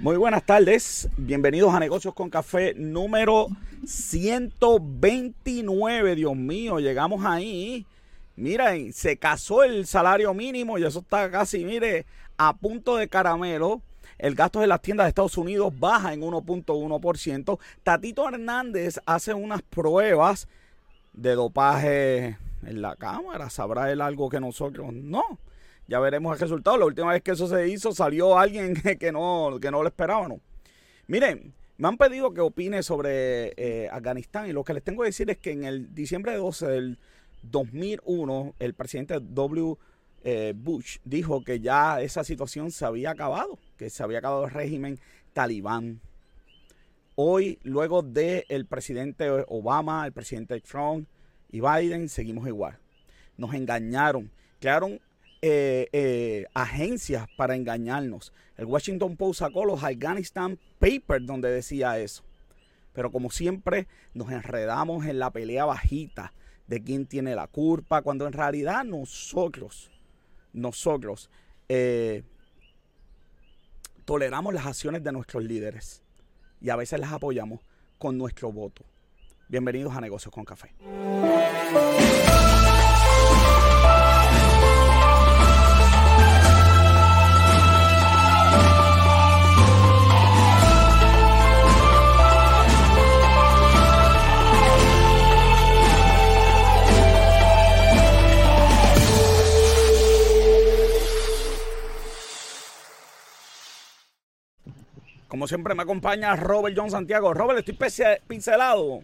Muy buenas tardes, bienvenidos a Negocios con Café número 129, Dios mío, llegamos ahí. Miren, se casó el salario mínimo y eso está casi, mire, a punto de caramelo. El gasto de las tiendas de Estados Unidos baja en 1.1%. Tatito Hernández hace unas pruebas de dopaje en la cámara. ¿Sabrá él algo que nosotros no? Ya veremos el resultado. La última vez que eso se hizo salió alguien que no, que no lo esperábamos. Miren, me han pedido que opine sobre eh, Afganistán y lo que les tengo que decir es que en el diciembre 12 del 2001 el presidente W. Eh, Bush dijo que ya esa situación se había acabado, que se había acabado el régimen talibán. Hoy, luego del el presidente Obama, el presidente Trump y Biden, seguimos igual. Nos engañaron, crearon eh, eh, agencias para engañarnos. El Washington Post sacó los Afghanistan Papers donde decía eso. Pero como siempre nos enredamos en la pelea bajita de quién tiene la culpa, cuando en realidad nosotros, nosotros eh, toleramos las acciones de nuestros líderes y a veces las apoyamos con nuestro voto. Bienvenidos a Negocios con Café. Como siempre me acompaña Robert John Santiago. Robert, estoy pincelado.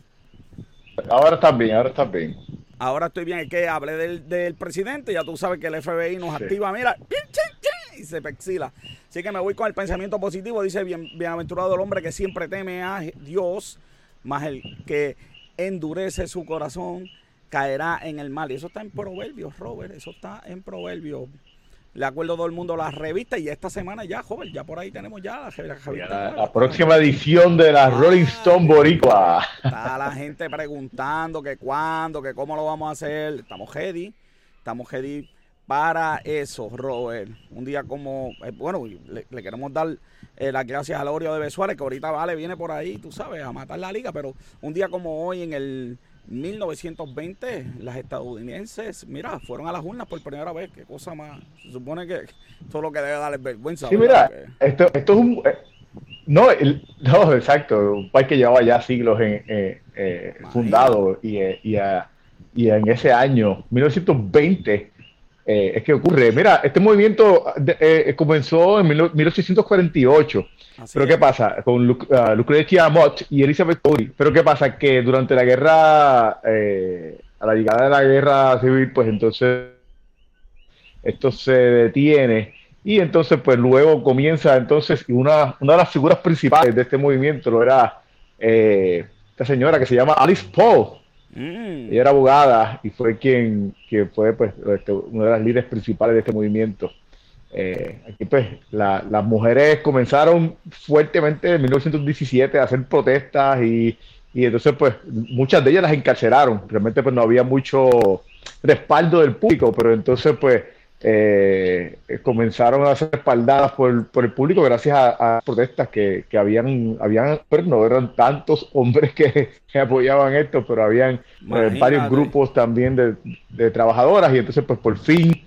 Ahora estás bien, ahora estás bien. Ahora estoy bien. Es que hablé del, presidente. Ya tú sabes que el FBI nos activa, mira, y se pexila. Así que me voy con el pensamiento positivo. Dice, bien, bienaventurado el hombre que siempre teme a Dios, más el que endurece su corazón caerá en el mal. Y eso está en Proverbios, Robert. Eso está en Proverbios le acuerdo a todo el mundo las revistas y esta semana ya, joven, ya por ahí tenemos ya la, próxima edición de la Rolling Stone Boricua. Está la gente preguntando que cuándo, que cómo lo vamos a hacer. Estamos ready, estamos ready para eso, Robert. Un día como, eh, bueno, le, queremos dar eh, las gracias a Laurio de Besuárez, que ahorita Vale viene por ahí, tú sabes, a matar la liga, pero un día como hoy en el 1920 las estadounidenses, mira, fueron a las urnas por primera vez. Qué cosa más. Se supone que todo lo que debe darles vergüenza. Sí, mira, esto, esto es un. Eh, no, no, exacto. Un país que llevaba ya siglos en, eh, eh, fundado y, y, y, en ese año, 1920, es que ocurre. Mira, este movimiento comenzó en 1848 pero ¿qué pasa? Con uh, Lucrecia Mott y Elizabeth Cody. Pero ¿qué pasa? Que durante la guerra, eh, a la llegada de la guerra civil, pues entonces esto se detiene. Y entonces, pues luego comienza, entonces, una, una de las figuras principales de este movimiento lo era eh, esta señora que se llama Alice Paul. Mm. Ella era abogada y fue quien, fue pues, este, una de las líderes principales de este movimiento. Eh, aquí pues las mujeres comenzaron fuertemente en 1917 a hacer protestas y, entonces pues muchas de ellas las encarcelaron. Realmente pues no había mucho respaldo del público, pero entonces pues eh, comenzaron a ser respaldadas por, el público gracias a, protestas que, habían, habían, pero no eran tantos hombres que, apoyaban esto, pero habían eh, varios grupos también de, de, trabajadoras. Y entonces pues por fin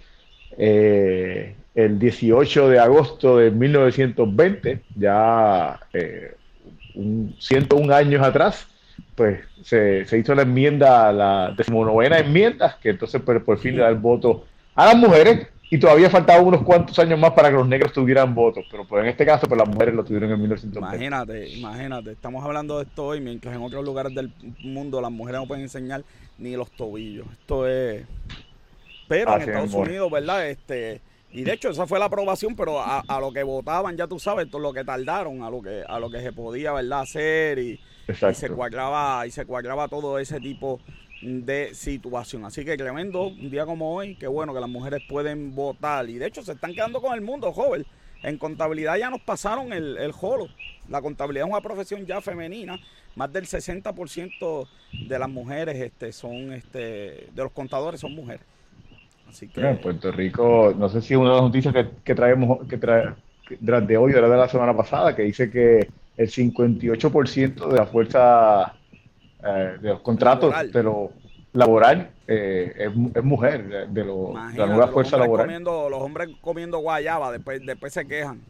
eh, el 18 de agosto de 1920, ya un, 101 años atrás, pues se, hizo la enmienda, la decimonovena enmienda, que entonces pues, por fin le da el voto a las mujeres y todavía faltaban unos cuantos años más para que los negros tuvieran votos, pero pues en este caso pues las mujeres lo tuvieron en 1920. Imagínate, imagínate, estamos hablando de esto hoy, mientras en otros lugares del mundo las mujeres no pueden enseñar ni los tobillos. Esto es... Pero en Estados Unidos, ¿verdad? Este y de hecho, esa fue la aprobación, pero a, lo que votaban, ya tú sabes, todo lo que tardaron, a lo que, a lo que se podía, ¿verdad?, hacer y, se cuadraba, y se cuadraba todo ese tipo de situación. Así que tremendo, un día como hoy, qué bueno que las mujeres pueden votar. Y de hecho se están quedando con el mundo, joven. En contabilidad ya nos pasaron el, el jolo. La contabilidad es una profesión ya femenina. Más del 60% de las mujeres este, son, este, de los contadores son mujeres. En Puerto Rico, no sé si una de las noticias que, traemos, que, de hoy, era de la semana pasada, que dice que el 58% de la fuerza eh, de los contratos de lo laboral eh, es, mujer, de, lo, la nueva fuerza laboral. los hombres comiendo guayaba, después, después se quejan.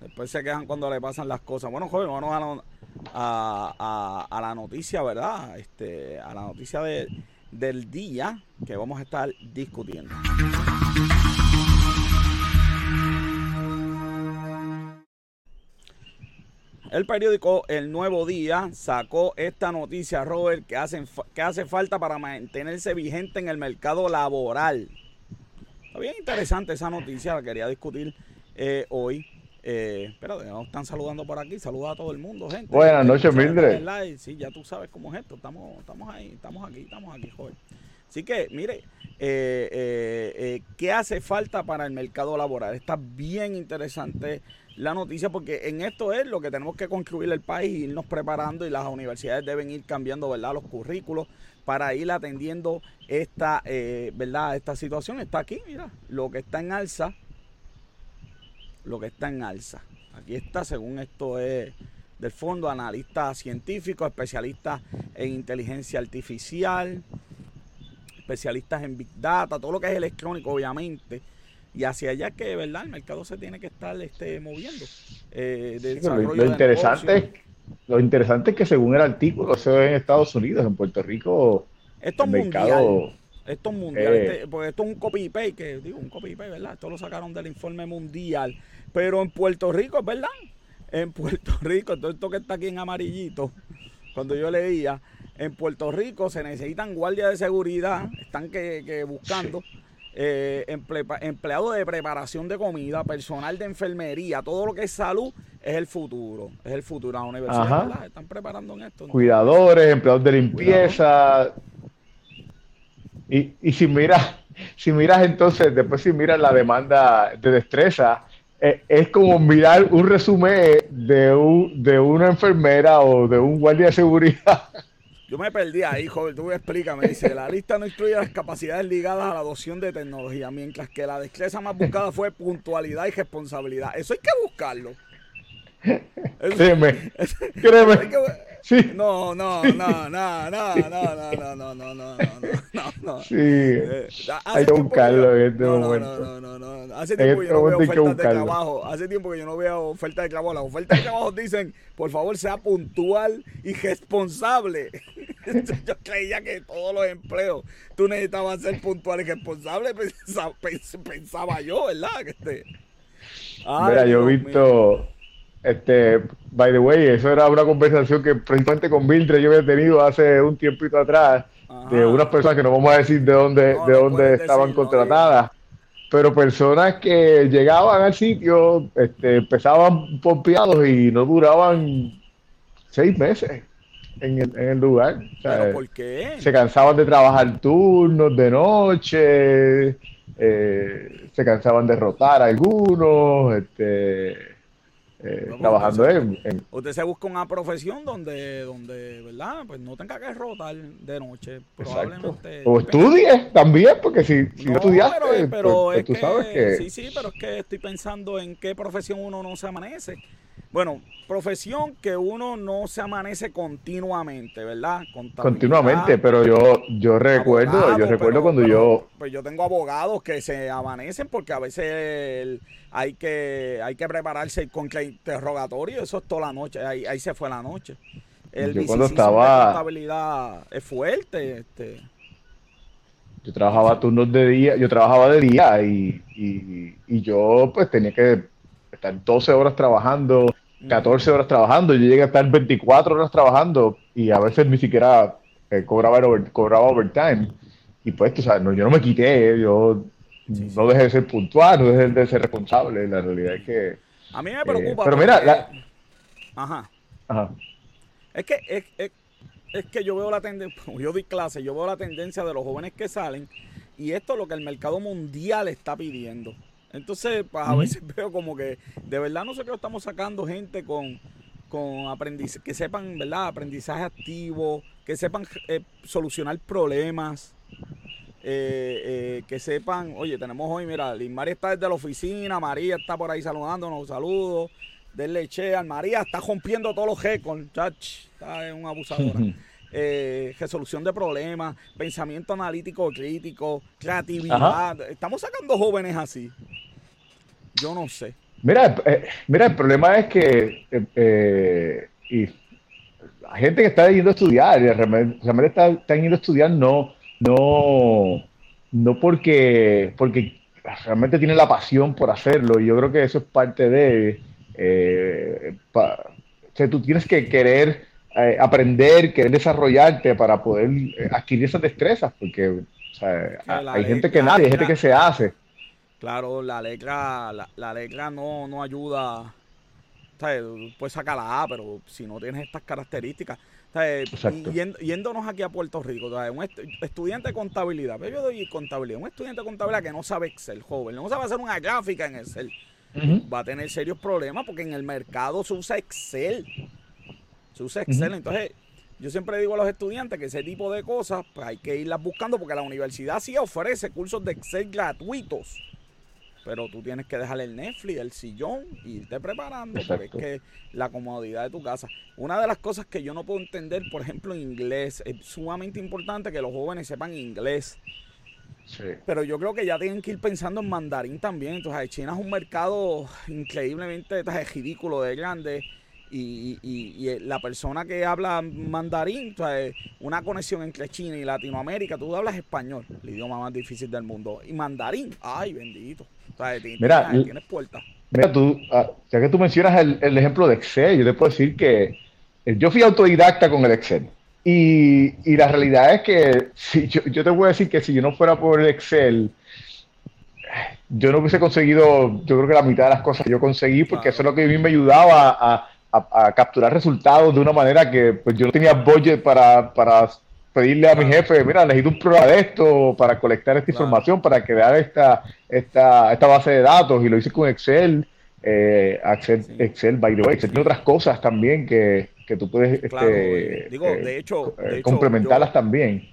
Después se quejan cuando le pasan las cosas. Bueno, joven, vamos a, a, la noticia, ¿verdad? Este, a la noticia de, del día que vamos a estar discutiendo. El periódico El Nuevo Día sacó esta noticia, Robert, que, hacen, que hace falta para mantenerse vigente en el mercado laboral. Está bien interesante esa noticia, la quería discutir eh, hoy. Eh, pero nos están saludando por aquí. Saluda a todo el mundo, gente. Buenas noches, Mildred. Sí, ya tú sabes cómo es esto. Estamos, estamos ahí, estamos aquí, estamos aquí, joven. Así que, mire, eh, eh, ¿qué hace falta para el mercado laboral? Está bien interesante la noticia porque en esto es lo que tenemos que construir el país, irnos preparando y las universidades deben ir cambiando, ¿verdad? Los currículos para ir atendiendo esta, ¿verdad? Esta situación está aquí, mira, lo que está en alza lo que está en alza. Aquí está, según esto es del fondo, analista científico, especialistas en inteligencia artificial, especialistas en Big Data, todo lo que es electrónico, obviamente. Y hacia allá que, ¿verdad? El mercado se tiene que estar este, moviendo. Eh, lo, interesante, lo interesante es que según el artículo, se ve en Estados Unidos, en Puerto Rico, esto es mercado... Esto es mundial, eh. este, porque esto es un copy-paste, que digo, un copy-paste, ¿verdad? Esto lo sacaron del informe mundial. Pero en Puerto Rico, es verdad. En Puerto Rico, todo esto que está aquí en amarillito, cuando yo leía, en Puerto Rico se necesitan guardias de seguridad, están que, buscando. Eh, empleados de preparación de comida, personal de enfermería, todo lo que es salud es el futuro, es el futuro. Las universidades están preparando en esto. Cuidadores, empleados de limpieza. Y, y si miras, si miras entonces, después si miras la demanda de destreza, eh, es como mirar un resumen de, un, de una enfermera o de un guardia de seguridad. Yo me perdí ahí, joven. Tú me explícame. Dice, la lista no incluye las capacidades ligadas a la adopción de tecnología, mientras que la destreza más buscada fue puntualidad y responsabilidad. Eso hay que buscarlo. créeme, créeme. Sí. No, no, no, no, no, no, no, no, no, no, no, no, no. Sí. Eh, hay que buscarlo en este momento. No, no, no, no. Hace tiempo que yo no veo ofertas de trabajo. Hace tiempo que yo no veo ofertas de trabajo. Las ofertas de trabajo dicen, por favor, sea puntual y responsable. yo creía que todos los empleos tú necesitabas ser puntual y responsable. Pensaba, yo, ¿verdad? Que este... Mira, yo he visto este, by the way, eso era una conversación que precisamente con Mildred yo había tenido hace un tiempito atrás de unas personas que no vamos a decir de dónde, de dónde estaban contratadas, pero personas que llegaban al sitio, este, empezaban pompeados y no duraban seis meses en el, en el lugar. por qué? Se cansaban de trabajar turnos de noche, eh, se cansaban de rotar algunos, este eh, trabajando en, Usted se busca una profesión donde, donde, ¿verdad? Pues no tenga que rotar de noche. Probablemente. O estudie también, porque si, si no, estudiaste, pero, pues, pues tú sabes que... Sí, sí, pero es que estoy pensando en qué profesión uno no se amanece. Bueno, profesión que uno no se amanece continuamente, ¿verdad? Continuamente, pero yo yo recuerdo, yo recuerdo cuando yo pues yo tengo abogados que se amanecen porque a veces hay que hay que prepararse con el interrogatorio, eso es toda la noche, ahí, ahí se fue la noche. El yo cuando estaba estabilidad es fuerte, este yo trabajaba turnos de día, yo trabajaba de día y, y, y yo pues tenía que estar 12 horas trabajando 14 horas trabajando, yo llegué a estar 24 horas trabajando y a veces ni siquiera eh, cobraba, cobraba overtime. Y pues, tú sabes, no, yo no me quité, yo no dejé de ser puntual, no dejé de ser responsable. La realidad es que. A mí me preocupa. Eh, pero mira, Ajá. Ajá. Es que, es, es, es que yo veo la tendencia, yo doy clase, yo veo la tendencia de los jóvenes que salen y esto es lo que el mercado mundial está pidiendo. Entonces, pues, a veces veo como que de verdad nosotros estamos sacando gente con, con aprendizaje, que sepan, ¿verdad? Aprendizaje activo, que sepan eh, solucionar problemas. Eh, que sepan, oye, tenemos hoy, mira, María está desde la oficina, María está por ahí saludándonos, saludos, denle che, María está rompiendo todos los récords, chach, está en un abusadora. Eh, resolución de problemas, pensamiento analítico crítico, creatividad. Estamos sacando jóvenes así. Yo no sé. Mira, eh, mira, el problema es que eh, y la gente que está yendo a estudiar, realmente, está, está, yendo a estudiar no, no, no porque, porque realmente tiene la pasión por hacerlo. Y yo creo que eso es parte de... o sea, tú tienes que querer eh, aprender, querer desarrollarte para poder eh, adquirir esas destrezas, porque hay gente que nadie, hay gente que se hace. Claro, la letra, la, letra no, no ayuda. Puedes sacar la A, pero si no tienes estas características. Yéndonos aquí a Puerto Rico, un estudiante de contabilidad, pero yo doy contabilidad, un estudiante de contabilidad que no sabe Excel, joven, no sabe hacer una gráfica en Excel, va a tener serios problemas porque en el mercado se usa Excel. Se usa Excel. Entonces, yo siempre digo a los estudiantes que ese tipo de cosas pues hay que irlas buscando porque la universidad sí ofrece cursos de Excel gratuitos. Pero tú tienes que dejar el Netflix, el sillón y irte preparando porque es que la comodidad de tu casa. Una de las cosas que yo no puedo entender, por ejemplo, en inglés, es sumamente importante que los jóvenes sepan inglés. Sí. Pero yo creo que ya tienen que ir pensando en mandarín también. Entonces, China es un mercado increíblemente ridículo de grande y, y, la persona que habla mandarín, o sea, una conexión entre China y Latinoamérica, tú hablas español, el idioma más difícil del mundo, y mandarín, ay, bendito. O sea, mira, tienes puertas. Mira, tú, ah, ya que tú mencionas el, ejemplo de Excel, yo te puedo decir que eh, yo fui autodidacta con el Excel. Y, y la realidad es que si, yo, yo te voy a decir que si yo no fuera por el Excel, yo no hubiese conseguido, yo creo que la mitad de las cosas que yo conseguí, porque eso es lo que a mí me ayudaba a, a, capturar resultados de una manera que pues, yo no tenía budget para, para pedirle a mi jefe, mira, necesito un programa de esto para colectar esta información, para crear esta, esta, esta base de datos y lo hice con Excel. Eh, Excel, Excel, by the way, Excel tiene otras cosas también que, que tú puedes este, digo, de eh, hecho, eh, complementarlas también.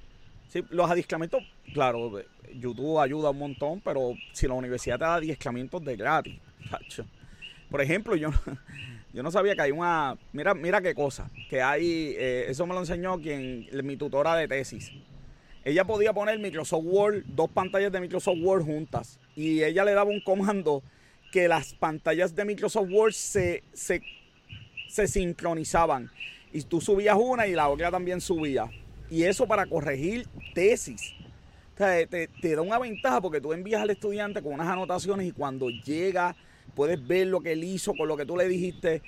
Sí, los adiestramientos, claro, YouTube ayuda un montón, pero si la universidad te da adiestramientos de gratis, por ejemplo, yo yo no sabía que hay una. Mira, mira qué cosa. Que hay. Eh, eso me lo enseñó quien, mi tutora de tesis. Ella podía poner Microsoft Word, dos pantallas de Microsoft Word juntas. Y ella le daba un comando que las pantallas de Microsoft Word se, se, sincronizaban. Y tú subías una y la otra también subía. Y eso para corregir tesis. O sea, te, te da una ventaja porque tú envías al estudiante con unas anotaciones y cuando llega puedes ver lo que él hizo con lo que tú le dijiste.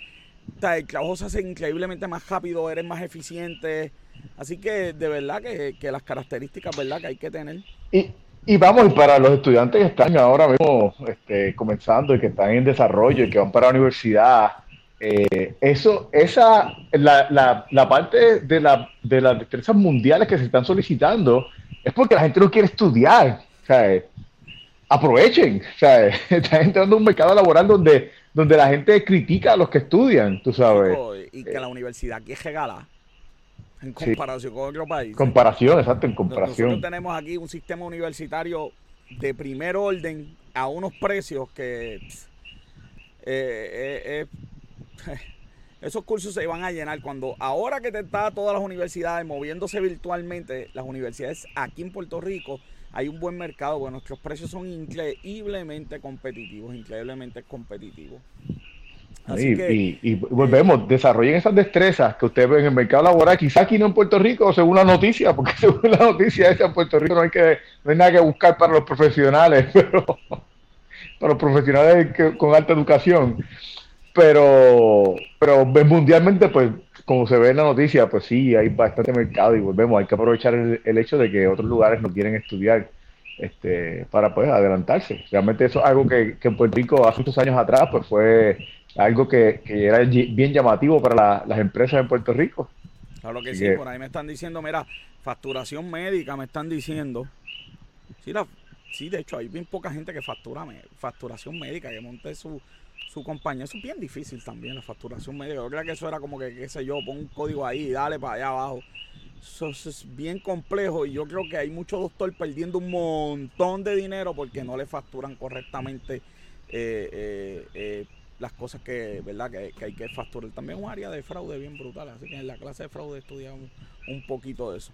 el trabajo se hace increíblemente más rápido, eres más eficiente. Así que de verdad que, las características ¿verdad? que hay que tener. Y, y vamos, para los estudiantes que están ahora mismo este, comenzando y que están en desarrollo y que van para la universidad, eh, eso, esa, la, la, la parte de, la, de las destrezas mundiales que se están solicitando es porque la gente no quiere estudiar. O sea, aprovechen. O sea, están entrando en un mercado laboral donde, donde la gente critica a los que estudian, tú sabes. Y que la universidad aquí es regala. En comparación con otro país. Comparación, exacto, en comparación. Nosotros tenemos aquí un sistema universitario de primer orden a unos precios que eh, eh, eh, esos cursos se van a llenar cuando ahora que te está todas las universidades moviéndose virtualmente, las universidades aquí en Puerto Rico hay un buen mercado, bueno, nuestros precios son increíblemente competitivos, increíblemente competitivos. y, volvemos, desarrollen esas destrezas que ustedes ven en el mercado laboral, quizá aquí no en Puerto Rico, según la noticia, porque según la noticia esa en Puerto Rico no hay, que, no hay nada que buscar para los profesionales, pero para los profesionales con alta educación. Pero, pero mundialmente, pues como se ve en la noticia, pues sí, hay bastante mercado y volvemos, hay que aprovechar el, hecho de que otros lugares no quieren estudiar este, para pues adelantarse. Realmente eso es algo que, en Puerto Rico hace muchos años atrás pues fue algo que, era bien llamativo para las empresas en Puerto Rico. Claro que sí, por ahí me están diciendo, mira, facturación médica me están diciendo. Sí, la, sí de hecho hay bien poca gente que factura facturación médica, que monte su, su compañía. Eso es bien difícil también, la facturación creo que eso era como que, qué sé yo, pon un código ahí, dale para allá abajo. Eso es bien complejo y yo creo que hay muchos doctores perdiendo un montón de dinero porque no le facturan correctamente eh, eh, eh, las cosas que, ¿verdad? Que, hay que facturar. También un área de fraude bien brutal, así que en la clase de fraude estudiamos un poquito de eso.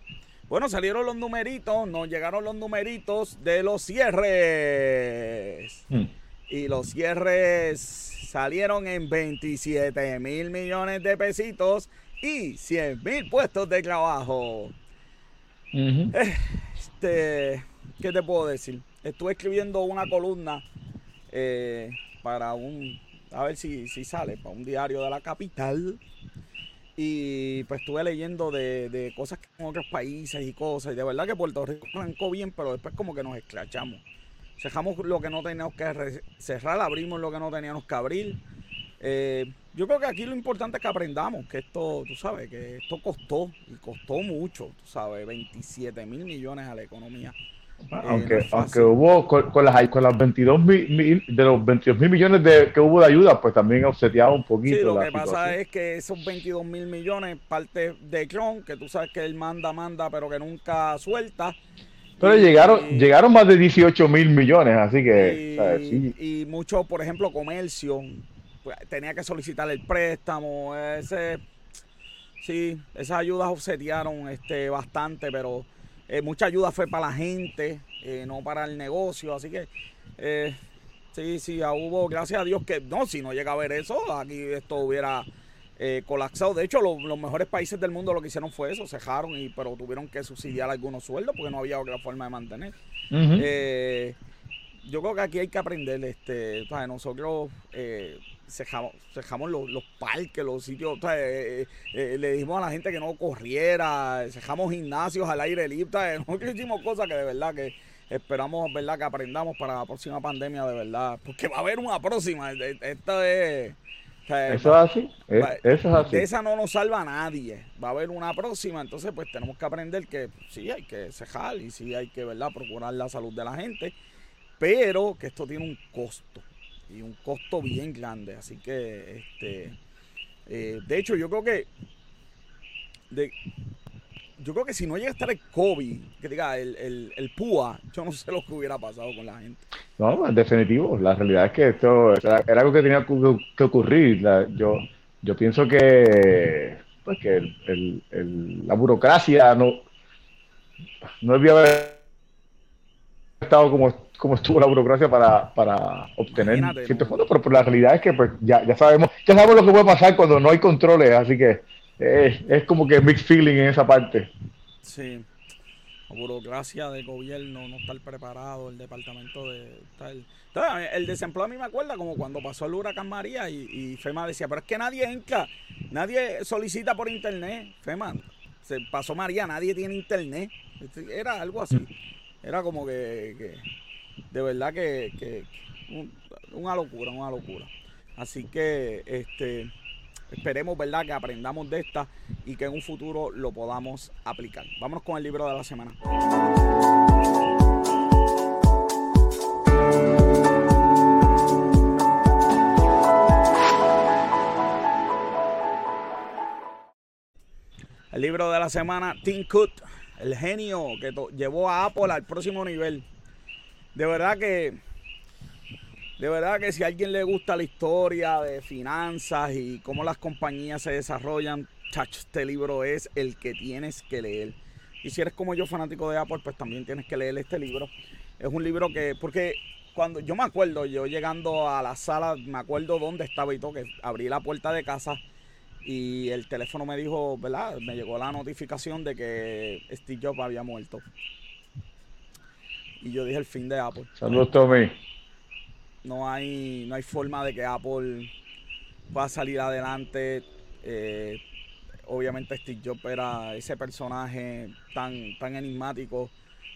Bueno, salieron los numeritos, nos llegaron los numeritos de los cierres. Hmm. Y los cierres salieron en 27 mil millones de pesitos y 100 mil puestos de trabajo. Este, ¿qué te puedo decir? Estuve escribiendo una columna eh, para un, a ver si, si sale, para un diario de la capital. Y pues estuve leyendo de, cosas que en otros países y cosas. Y de verdad que Puerto Rico arrancó bien, pero después como que nos escrachamos. Cerramos lo que no teníamos que cerrar, abrimos lo que no teníamos que abrir. Eh, yo creo que aquí lo importante es que aprendamos que esto, tú sabes, que esto costó y costó mucho, tú sabes, 27 mil millones a la economía. Ah, aunque, aunque hubo con, las, con las 22 mil, de los 22 mil millones de, que hubo de ayuda, pues también obseteaba un poquito. Sí, lo que pasa es que esos 22 mil millones, parte de Cron, que tú sabes que él manda, manda, pero que nunca suelta. Pero llegaron, llegaron más de 18 mil millones, así que. Y, mucho, por ejemplo, comercio, pues, tenía que solicitar el préstamo, ese. Sí, esas ayudas obsetearon este, bastante, pero eh, mucha ayuda fue para la gente, eh, no para el negocio, así que eh, sí, sí, hubo, gracias a Dios que no, si no llega a ver eso, aquí esto hubiera colapsado. De hecho, los mejores países del mundo lo que hicieron fue eso, cejaron, y, pero tuvieron que subsidiar algunos sueldos porque no había otra forma de mantener. yo creo que aquí hay que aprender, este, nosotros cejamos, los, los, parques, los sitios, eh, eh, eh, le dijimos a la gente que no corriera, cejamos gimnasios al aire libre, nosotros hicimos cosas que de verdad que esperamos verdad que aprendamos para la próxima pandemia de verdad, porque va a haber una próxima, esta es... eso es así, eso es así. De esa no nos salva a nadie. Va a haber una próxima, entonces pues tenemos que aprender que sí hay que cejar y sí hay que, ¿verdad?, procurar la salud de la gente, pero que esto tiene un costo y un costo bien grande. Así que, este, eh, de hecho, yo creo que, de, yo creo que si no llega a estar el COVID, que diga el, el, el PUA, yo no sé lo que hubiera pasado con la gente. No, en definitivo. La realidad es que esto era, algo que tenía que, ocurrir. yo, yo pienso que, pues que el, el, la burocracia no, no debía haber estado como cómo estuvo la burocracia para, para obtener ciertos fondos, pero, la realidad es que pues, ya, ya, sabemos ya sabemos lo que puede pasar cuando no hay controles, así que es como que mixed feeling en esa parte. Sí, la burocracia de gobierno, no estar preparado, el departamento de... Tal. el desempleo a mí me acuerda como cuando pasó el huracán María y, y FEMA decía, pero es que nadie entra, nadie solicita por internet, FEMA, se pasó María, nadie tiene internet, era algo así, era como que de verdad que, una locura, una locura. Así que este esperemos, ¿verdad?, que aprendamos de esta y que en un futuro lo podamos aplicar. Vámonos con el libro de la semana. El libro de la semana, Tim Cook, el genio que llevó a Apple al próximo nivel de verdad que de verdad que si a alguien le gusta la historia de finanzas y cómo las compañías se desarrollan, chacho, este libro es el que tienes que leer. Y si eres como yo fanático de Apple, pues también tienes que leer este libro. Es un libro que, porque cuando yo me acuerdo, yo llegando a la sala, me acuerdo dónde estaba y todo, que abrí la puerta de casa y el teléfono me dijo, ¿verdad? Me llegó la notificación de que Steve Jobs había muerto. Y yo dije el fin de Apple. Saludos, Tommy. No hay, no hay forma de que Apple pueda salir adelante. Eh, obviamente Steve Jobs era ese personaje tan, tan enigmático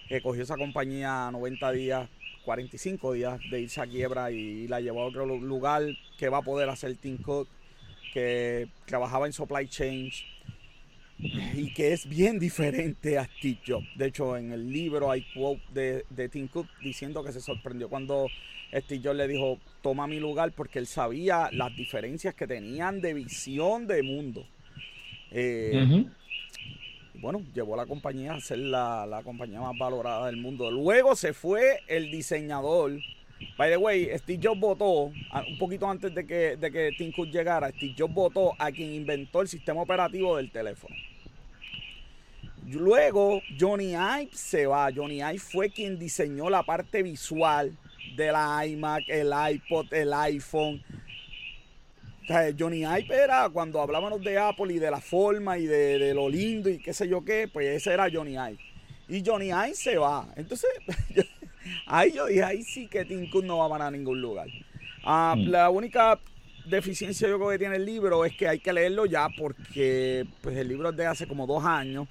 que cogió esa compañía 90 días, 45 días de irse a quiebra y la llevó a otro lugar que va a poder hacer Tim Cook, que trabajaba en supply chain y que es bien diferente a Steve Jobs. De hecho, en el libro hay quote de, de Tim Cook diciendo que se sorprendió cuando Steve Jobs le dijo, toma mi lugar, porque él sabía las diferencias que tenían de visión de mundo. Eh, bueno, llevó a la compañía a ser la, la, compañía más valorada del mundo. Luego se fue el diseñador. By the way, Steve Jobs votó, un poquito antes de que, de que Tim Cook llegara, Steve Jobs votó a quien inventó el sistema operativo del teléfono. Luego Johnny Ive se va. Johnny Ive fue quien diseñó la parte visual de la iMac, el iPod, el iPhone. Johnny Ive era cuando hablábamos de Apple y de la forma y de, lo lindo y qué sé yo qué, pues ese era Johnny Ive. Y Johnny Ive se va. Entonces, ahí yo dije, ahí sí que Tim Cook no va a parar a ningún lugar. Ah, mm. La única deficiencia yo creo que tiene el libro es que hay que leerlo ya porque pues el libro es de hace como dos años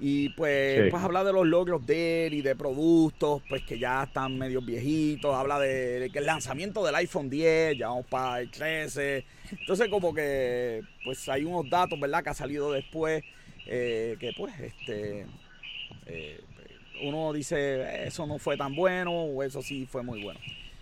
y pues, pues habla de los logros de él y de productos, pues que ya están medio viejitos. Habla de, que el lanzamiento del iPhone 10, ya vamos para el 13. Entonces como que pues hay unos datos, ¿verdad? Que ha salido después, eh, que pues este... Eh, uno dice, eso no fue tan bueno o eso sí fue muy bueno.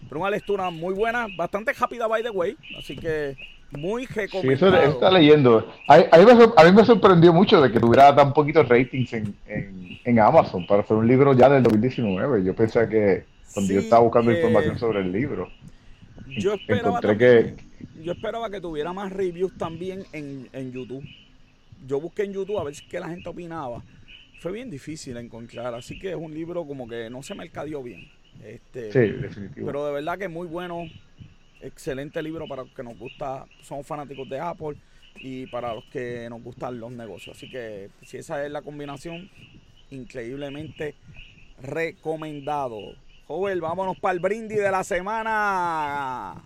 Pero una lectura muy buena, bastante rápida, by the way. Así que muy recomendado. Sí, eso, está leyendo. A, mí me, sorprendió mucho de que tuviera tan poquitos ratings en, Amazon para hacer un libro ya del 2019. Yo pensé que cuando yo estaba buscando información sobre el libro, yo esperaba, que, yo esperaba que tuviera más reviews también en, en YouTube. Yo busqué en YouTube a ver qué la gente opinaba. Fue bien difícil encontrar, así que es un libro como que no se mercadeó bien. Este, sí, definitivo. Pero de verdad que es muy bueno excelente libro para los que nos gusta, somos fanáticos de Apple y para los que nos gustan los negocios. Así que si esa es la combinación, increíblemente recomendado. Joven, vámonos para el brindis de la semana.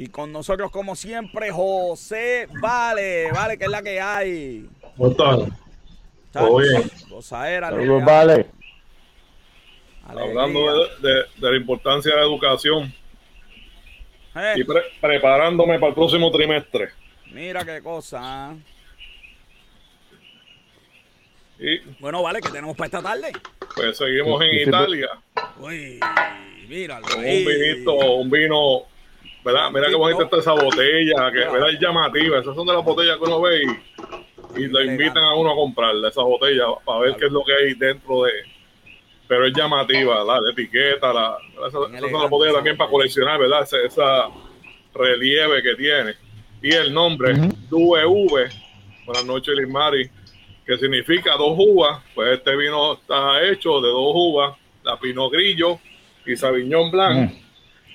Y con nosotros, como siempre, José Vale. Vale, que es la que hay. ¿Cómo están? Todo bien. Saludos, Vale. Hablando de, la importancia de la educación. Eh. Y preparándome para el próximo trimestre. Mira qué cosa. Y, bueno, vale, que tenemos para esta tarde. Pues seguimos en Italia. Uy, míralo. un vinito, un vino ¿verdad? Mira qué bonita está esa botella, que ¿verdad? es llamativa. Esas son de las botellas que uno ve y, y le invitan a uno a comprarle esa botella para ver qué es lo que hay dentro de. Pero es llamativa, la de etiqueta, la, esa, son las botellas también para coleccionar, ¿verdad? Esa, relieve que tiene. Y el nombre, uh buenas noches, Lismari, que significa dos uvas. Pues este vino está hecho de dos uvas, la Pinot Grillo y Sauvignon Blanc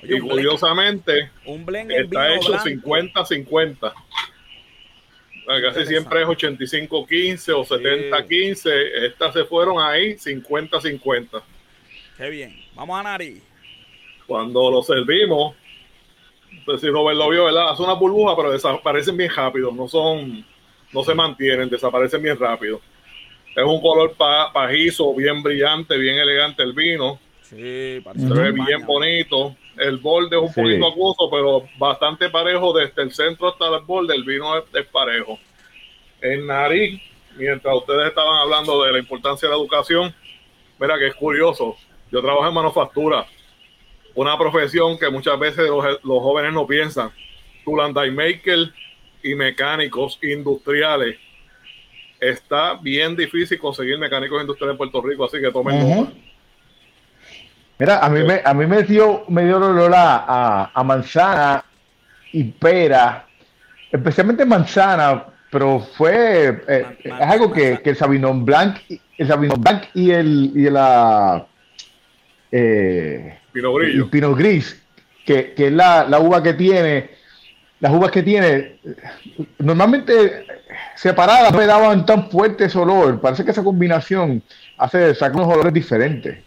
y curiosamente, está hecho 50-50. Casi siempre es 85-15 o 70-15. Estas se fueron ahí 50-50. Qué bien. Vamos a nariz. Cuando lo servimos, pues si Robert lo vio, ¿verdad? Hace una burbuja, pero desaparecen bien rápido. No son, no se mantienen, desaparecen bien rápido. Es un color pajizo, bien brillante, bien elegante el vino. Sí, se ve bien bonito el borde es un poquito acuoso, pero bastante parejo desde el centro hasta el borde, el vino es, parejo. En nariz, mientras ustedes estaban hablando de la importancia de la educación, mira que es curioso, yo trabajo en manufactura, una profesión que muchas veces los, jóvenes no piensan. Tulandai maker y mecánicos industriales. Está bien difícil conseguir mecánicos industriales en Puerto Rico, así que tomen Mira, a mí me, a mí me dio, me dio olor a, a, manzana y pera, especialmente manzana, pero fue eh, es algo que, que, el Sauvignon Blanc, el Sauvignon Blanc y el y la eh, Pinot Gris, que, que es la, la, uva que tiene, las uvas que tiene, normalmente separadas me daban tan fuerte ese olor. Parece que esa combinación hace sacar unos olores diferentes.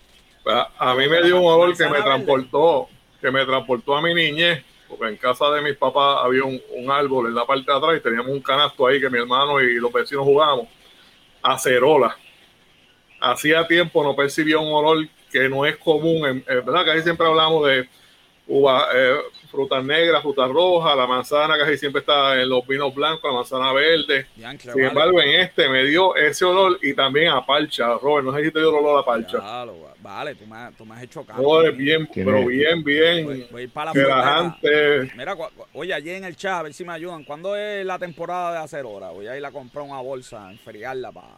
A, mí me dio un olor que me transportó, que me transportó a mi niñez, porque en casa de mis papás había un, árbol en la parte de atrás y teníamos un canasto ahí que mi hermano y los vecinos jugábamos, acerola. Hacía tiempo no percibía un olor que no es común, en, verdad que ahí siempre hablamos de uva, eh, frutas negras, frutas rojas, la manzana casi siempre está en los vinos blancos, la manzana verde. Sin vale. embargo, en este me dio ese olor y también a parcha, Robert. No sé si te dio el olor a parcha. Vale, tú me, has- tú me has hecho caso. Olor bien, ¿Quién pero bien, Voy, bien. voy a ir para la. Mira, oye, allí en el chat, a ver si me ayudan. ¿Cuándo es la temporada de hacer hora? Voy a ir a comprar una bolsa, enfriarla para.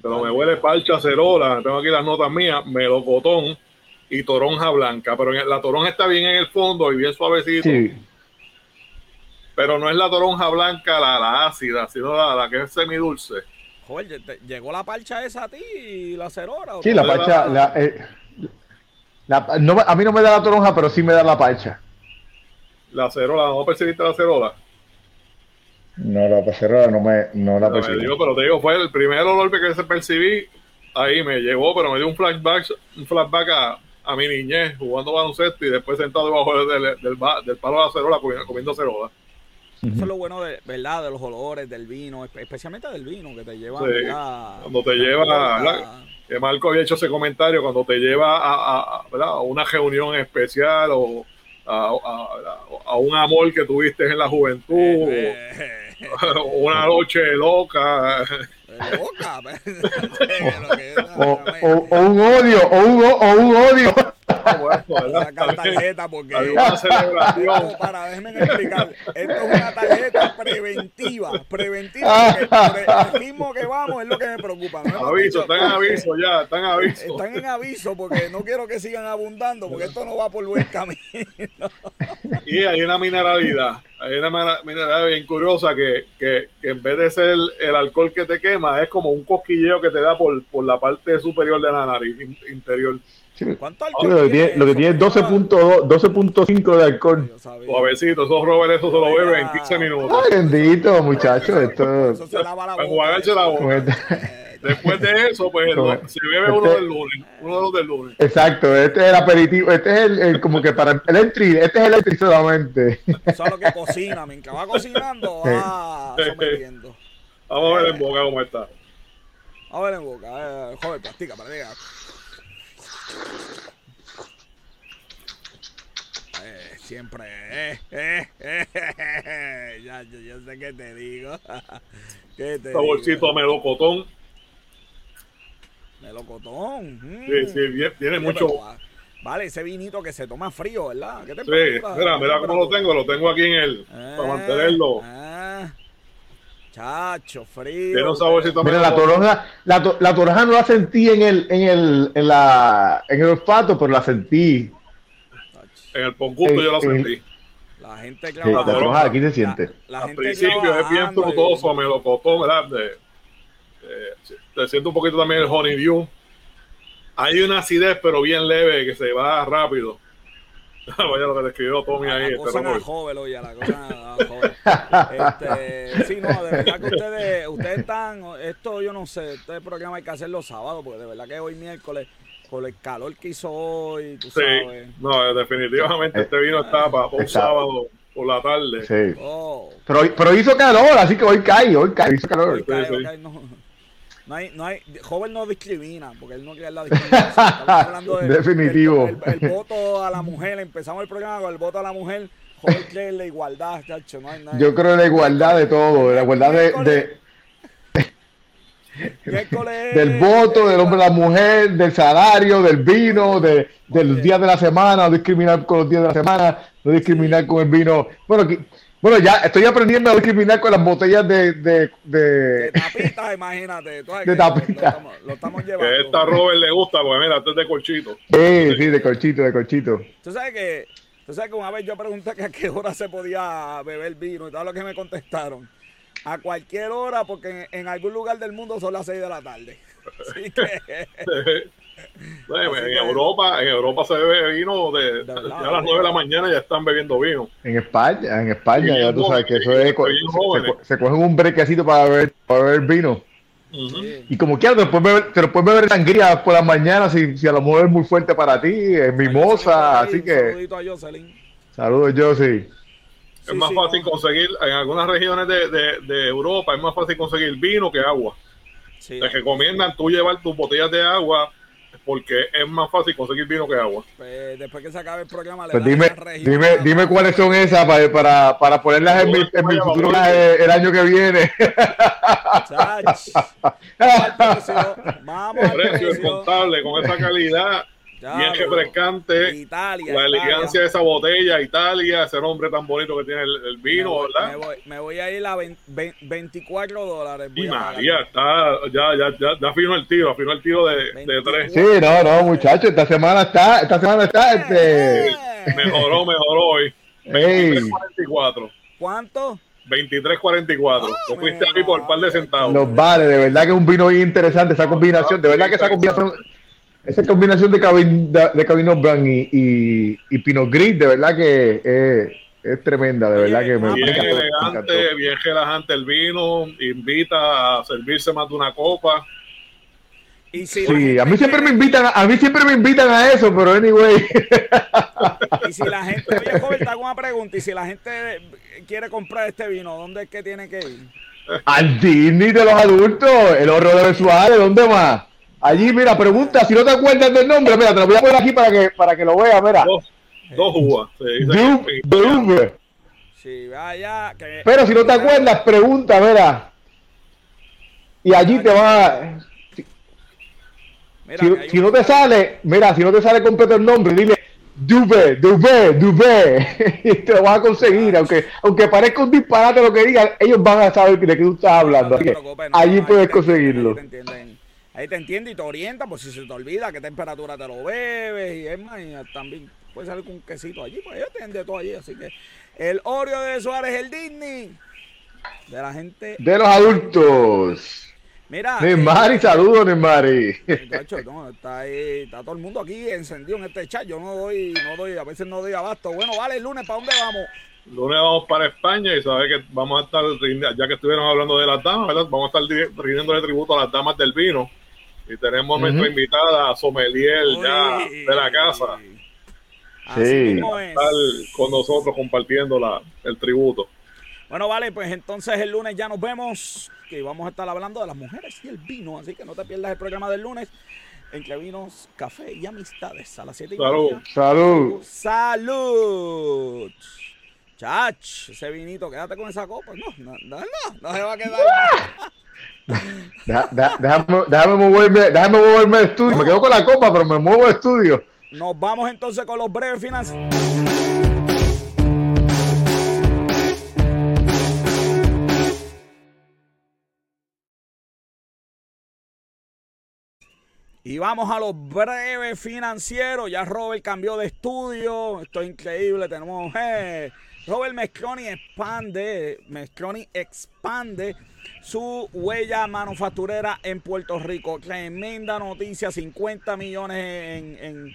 Pero me huele parcha, cerola. Tengo aquí las notas mías. Melocotón y toronja blanca. Pero la toronja está bien en el fondo y bien suavecito. Sí, Pero no es la toronja blanca, la, la ácida, sino la, la que es semidulce. Joder, ¿te- ¿llegó la parcha esa a ti y la cerora? o sí, la parcha, la, eh, la- no me- a mí no me da la toronja, pero sí me da la parcha. La cerola, ¿no percibiste la cerola? No, la parcerra no me, no la dio, pero te digo, fue el primer olor que se percibí. Ahí me llegó, pero me dio un flashback, un flashback a, a mi niñez jugando baloncesto y después sentado debajo del, del, ba- del palo de la cerola comiendo, comiendo cerola. Eso es lo bueno de, ¿verdad? de los olores, del vino, espe- especialmente del vino, que te lleva Sí, ¿verdad? cuando te lleva. Que Marco había hecho ese comentario cuando te lleva a, a- a, ¿verdad? a una reunión especial o a, a- a un amor que tuviste en la juventud, Eh, o una noche loca. boca, O, o- o un odio, o un, o un odio. Sacar tarjeta porque una celebración. Para, déjenme explicar. Esto es una tarjeta preventiva. Preventiva. porque el ritmo que vamos es lo que me preocupa. No Aviso, están en aviso ya, están en aviso. Están en aviso porque no quiero que sigan abundando porque esto no va por buen camino. Y hay una mineralidad, hay una mineralidad bien curiosa que, que, que en vez de ser el, el alcohol que te quema, es como un cosquilleo que te da por, por la parte superior de la nariz in- ¿Cuánto Sí, lo que tiene, lo que tiene es 12.2 12.5 de alcohol. Suavecito, esos Robert, eso se lo beben en 15 minutos. Ay, bendito, muchachos. Esto. Eso se lava la boca. la este- Después de eso, pues no, se bebe uno del lunes, uno de los del lunes. Exacto, este es el aperitivo, este es el, el- como que para el entry, este es el entry solamente. Eso es lo que cocina. Mientras va cocinando, va sometiendo. Vamos a ver en boca cómo está. A ver en boca. Eh, joder, practica, practica. Eh, siempre, eh, eh, eh, ya, yo, yo sé qué te digo. ¿Qué te Saborcito a digo? melocotón. Melocotón. mm. Sí, sí, bien- tiene Sí, mucho. pero Vale, ese vinito que se toma frío, ¿verdad? ¿Qué Sí, temperatura? mira, ¿Qué mira cómo lo tengo, lo tengo aquí en el, para mantenerlo. ah, chacho, frío. Tiene un saborcito a Mira, la toronja, la, to- la toronja no la sentí en el, en el, en la, en el olfato, pero la sentí. En el poncuto Eh, yo lo eh, sentí. La gente Sí, clava- la toronja aquí se siente. La, la Al gente principio es bien bajando y- frutoso, melocotón, ¿verdad? De, de- te siento un poquito también el honeydew. Hay una acidez, pero bien leve, que se va rápido. Vaya lo que describió Tommy A ahí. la cosa joven, oye, a la cosa más joven. Este, sí, no, de verdad que ustedes, ustedes están, esto yo no sé, este programa hay que hacerlo sábado, porque de verdad que hoy miércoles, con el calor que hizo hoy, tú Sí, sabes. no, definitivamente Eh, este vino está para un sábado por la tarde. Sí. Oh, Pero, pero hizo calor, así que hoy cae, hoy cae, hizo calor. hoy cae, sí. hoy cae, no, no hay, no hay, joven no discrimina, porque él no quiere la discriminación. Estamos hablando del- Definitivo. el, el voto a la mujer, empezamos el programa con el voto a la mujer, joven quiere la igualdad, chacho, no hay. Yo creo en la igualdad de todo, la igualdad de, de- del voto, del hombre a la mujer, del salario, del vino, de, de los días de la semana, no discriminar con los días de la semana, no discriminar con el vino. Bueno, que- bueno ya estoy aprendiendo a discriminar con las botellas de, de, De de- tapitas, imagínate. tú De tapitas. Lo, estamos, lo estamos llevando. Que esta Robert le gusta, porque mira, este es de colchito. Sí, sí, de corchito, de corchito. Tú sabes que, tú sabes que una vez yo pregunté que a qué hora se podía beber vino y todo lo que me contestaron. A cualquier hora, porque en, en algún lugar del mundo son las 6 de la tarde. Así que, En que- Europa, en Europa se bebe vino de, De verdad, ya a las 9 de la mañana ya están bebiendo vino. En España, en España, ya tú sabes que eso es, se, cogen un brequecito para beber, para beber vino. Y como quieras, te lo puedes beber, te lo puedes beber sangría por las mañanas si, si a lo mejor es muy fuerte para ti, es mimosa, así que saludito a Jocelyn. saludos Josie. Es Sí, más sí, fácil no. conseguir, en algunas regiones de, de- de Europa es más fácil conseguir vino que agua. Sí. Te recomiendan tú llevar tus botellas de agua porque es más fácil conseguir vino que agua. Pues después que se acabe el programa, le Pues dime, región. dime, dime cuáles son esas para, para, para ponerlas en mi, en mi futuro el año que viene. Vamos al precio. Vamos al Precio contable con esa calidad, Ya, bien refrescante. Italia. La Italia. elegancia de esa botella, Italia, ese nombre tan bonito que tiene el, el Me vino, voy, ¿verdad? me voy, me voy a ir a 20 ve- 24 dólares. Y a. María, está, ya, ya, ya, ya afinó el tiro, afinó el tiro de, de tres. Sí, no, no, muchachos, esta semana está, esta semana está, este, Eh, Mejoró, mejoró hoy. Ey. 23.44. ¿Cuánto? 23.44. Te fuiste aquí por un par de centavos. los vale, de verdad que es un vino bien interesante esa combinación, de verdad que esa combinación, esa combinación de, Cabin, de, de Cabernet Blanc y, y, y Pinot Gris, de verdad que es, es tremenda, de verdad que me, me Bien encantó, me encantó. elegante, bien relajante el vino, invita a servirse más de una copa. Y si Sí, a mí siempre me invitan, a- mí siempre me invitan a eso, pero anyway. Y si la gente, oye, te hago una pregunta. Y si la gente quiere comprar este vino, ¿dónde es que tiene que ir? Al Disney de los adultos, el horror de Suárez, ¿dónde más? Allí, mira, pregunta, si no te acuerdas del nombre, mira, te lo voy a poner aquí para que, para que lo veas, mira. Dos, dos uvas. Dub. Si vaya. Que, Pero si no te acuerdas, pregunta, mira. Y allí te va. Mira, Si, no te sale, mira, si no te sale completo el nombre, dile Dube, Dube, Dube. Y te lo vas a conseguir, aunque, aunque parezca un disparate lo que digan, ellos van a saber de qué tú estás hablando. No Así te que preocupes, no, allí puedes conseguirlo. Te entienden. Ahí te entiende y te orienta por si se te olvida qué temperatura te lo bebes y es más, y también puede salir con un quesito allí, pues ellos tienen de todo allí, así que el Oreo de Suárez, el Disney, de la gente. De los adultos. Mira, Neymari, eh, saludos, Neymari. muchacho, no, está ahí, está todo el mundo aquí encendido en este chat, yo no doy, no doy, a veces no doy abasto. Bueno, vale, el lunes, ¿para dónde vamos? lunes vamos para España y sabes que vamos a estar, ya que estuvieron hablando de las damas, ¿verdad? Vamos a estar di- rindiéndole tributo a las damas del vino. Y tenemos Ujú. nuestra invitada, Sommelier, ya de la casa, Así Sí. mismo es. estar con nosotros compartiendo la, el tributo. Bueno, vale, pues entonces el lunes ya nos vemos, que vamos a estar hablando de las mujeres y el vino, así que no te pierdas el programa del lunes, entre vinos, café y amistades, a las 7 y Salud. media. Salud. ¡Salud! Chach, ese vinito, quédate con esa copa. No, no, no, no, no se va a quedar. Déjame, moverme, déjame moverme al estudio. Me quedo con la copa, pero me muevo al estudio. Nos vamos entonces con los breves financieros. Y vamos a los breves financieros. Ya Robert cambió de estudio. Esto es increíble. Tenemos. eh, Robert Mescroni expande. Mescroni expande su huella manufacturera en Puerto Rico. Tremenda noticia. 50 millones en, en-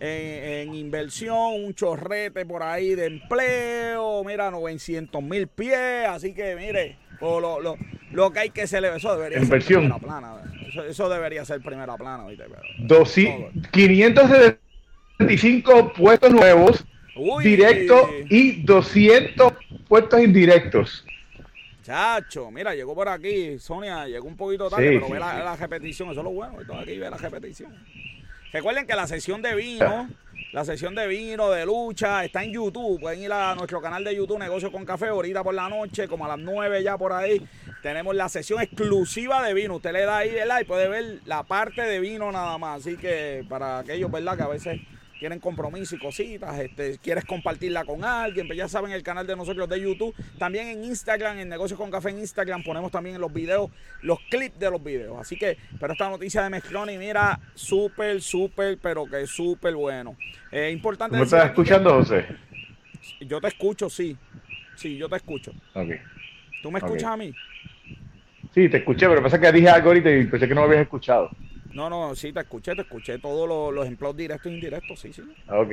en- en inversión. Un chorrete por ahí de empleo. Mira, 900 mil pies. Así que mire. lo, lo- lo que hay que celebrar. Eso debería Inversión. ser primera plana. Eso, eso debería ser primera plana. ¿viste? Pero- Doci- 575 puestos nuevos Uy. directos y 200 puestos indirectos. Chacho, mira, llegó por aquí. Sonia llegó un poquito tarde, Sí, pero sí, ve la repetición. Eso es lo bueno. Todo aquí ve la repetición. Recuerden que la sesión de vino, la sesión de vino, de lucha, está en YouTube. Pueden ir a nuestro canal de YouTube, Negocio con Café, ahorita por la noche, como a las 9 ya por ahí. Tenemos la sesión exclusiva de vino. Usted le da ahí, ¿verdad? Y puede ver la parte de vino nada más. Así que para aquellos, ¿verdad? Que a veces tienen compromiso y cositas, este, quieres compartirla con alguien, pues ya saben el canal de nosotros de YouTube, también en Instagram, en Negocios con Café en Instagram, ponemos también en los videos, los clips de los videos. Así que, pero esta noticia de Mezcloni, mira, súper, súper, pero que súper bueno. Eh, importante ¿Me estás escuchando, José? Yo te escucho, sí. Sí, yo te escucho. Ok. ¿Tú me escuchas a mí? Sí, te escuché, pero pasa que dije algo ahorita y pensé que no me habías escuchado. No, no, sí, te escuché, te escuché todos los, los empleos directos e indirectos, sí, sí. Ok.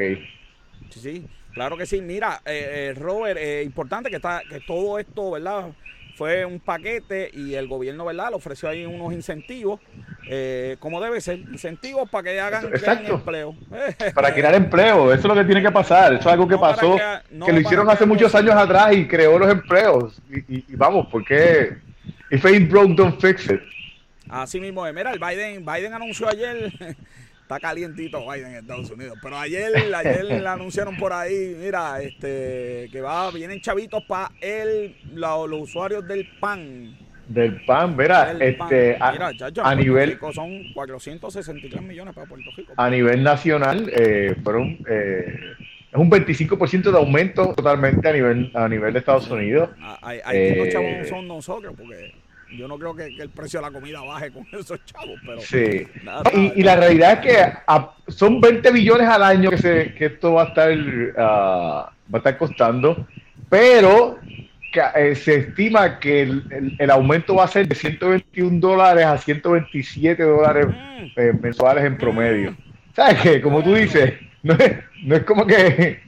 Sí, sí, claro que sí. Mira, eh, eh, Robert, eh, importante que, está, que todo esto, ¿verdad? Fue un paquete y el gobierno, ¿verdad? Le ofreció ahí unos incentivos, eh, como debe ser, incentivos para que hagan Exacto. empleo. Para crear empleo, eso es lo que tiene que pasar. Eso es algo que No pasó, no que lo hicieron hace muchos años atrás y creó los empleos. Y, y- y vamos, ¿por qué? If ain't broke, don't fix it. Así mismo es. Mira, el Biden, Biden anunció ayer está calientito Biden en Estados Unidos. Pero ayer, ayer anunciaron por ahí, mira, este, que va, vienen chavitos para él, los usuarios del PAN del PAN, mira, este, a, nivel... son 463 millones para Puerto Rico. A nivel nacional, eh, fueron, eh, es un 25% de aumento totalmente a nivel, a nivel de Estados Unidos. Hay, eh, chavos son nosotros, porque yo no creo que, el precio de la comida baje con esos chavos, pero... Sí. y, la realidad es que son 20 billones al año que, se, que esto va a estar, uh, va a estar costando, pero eh, se estima que el, aumento va a ser de 121 dólares a 127 dólares mm. eh, mensuales en promedio. ¿Sabes qué? Como tú dices, no es, no es como que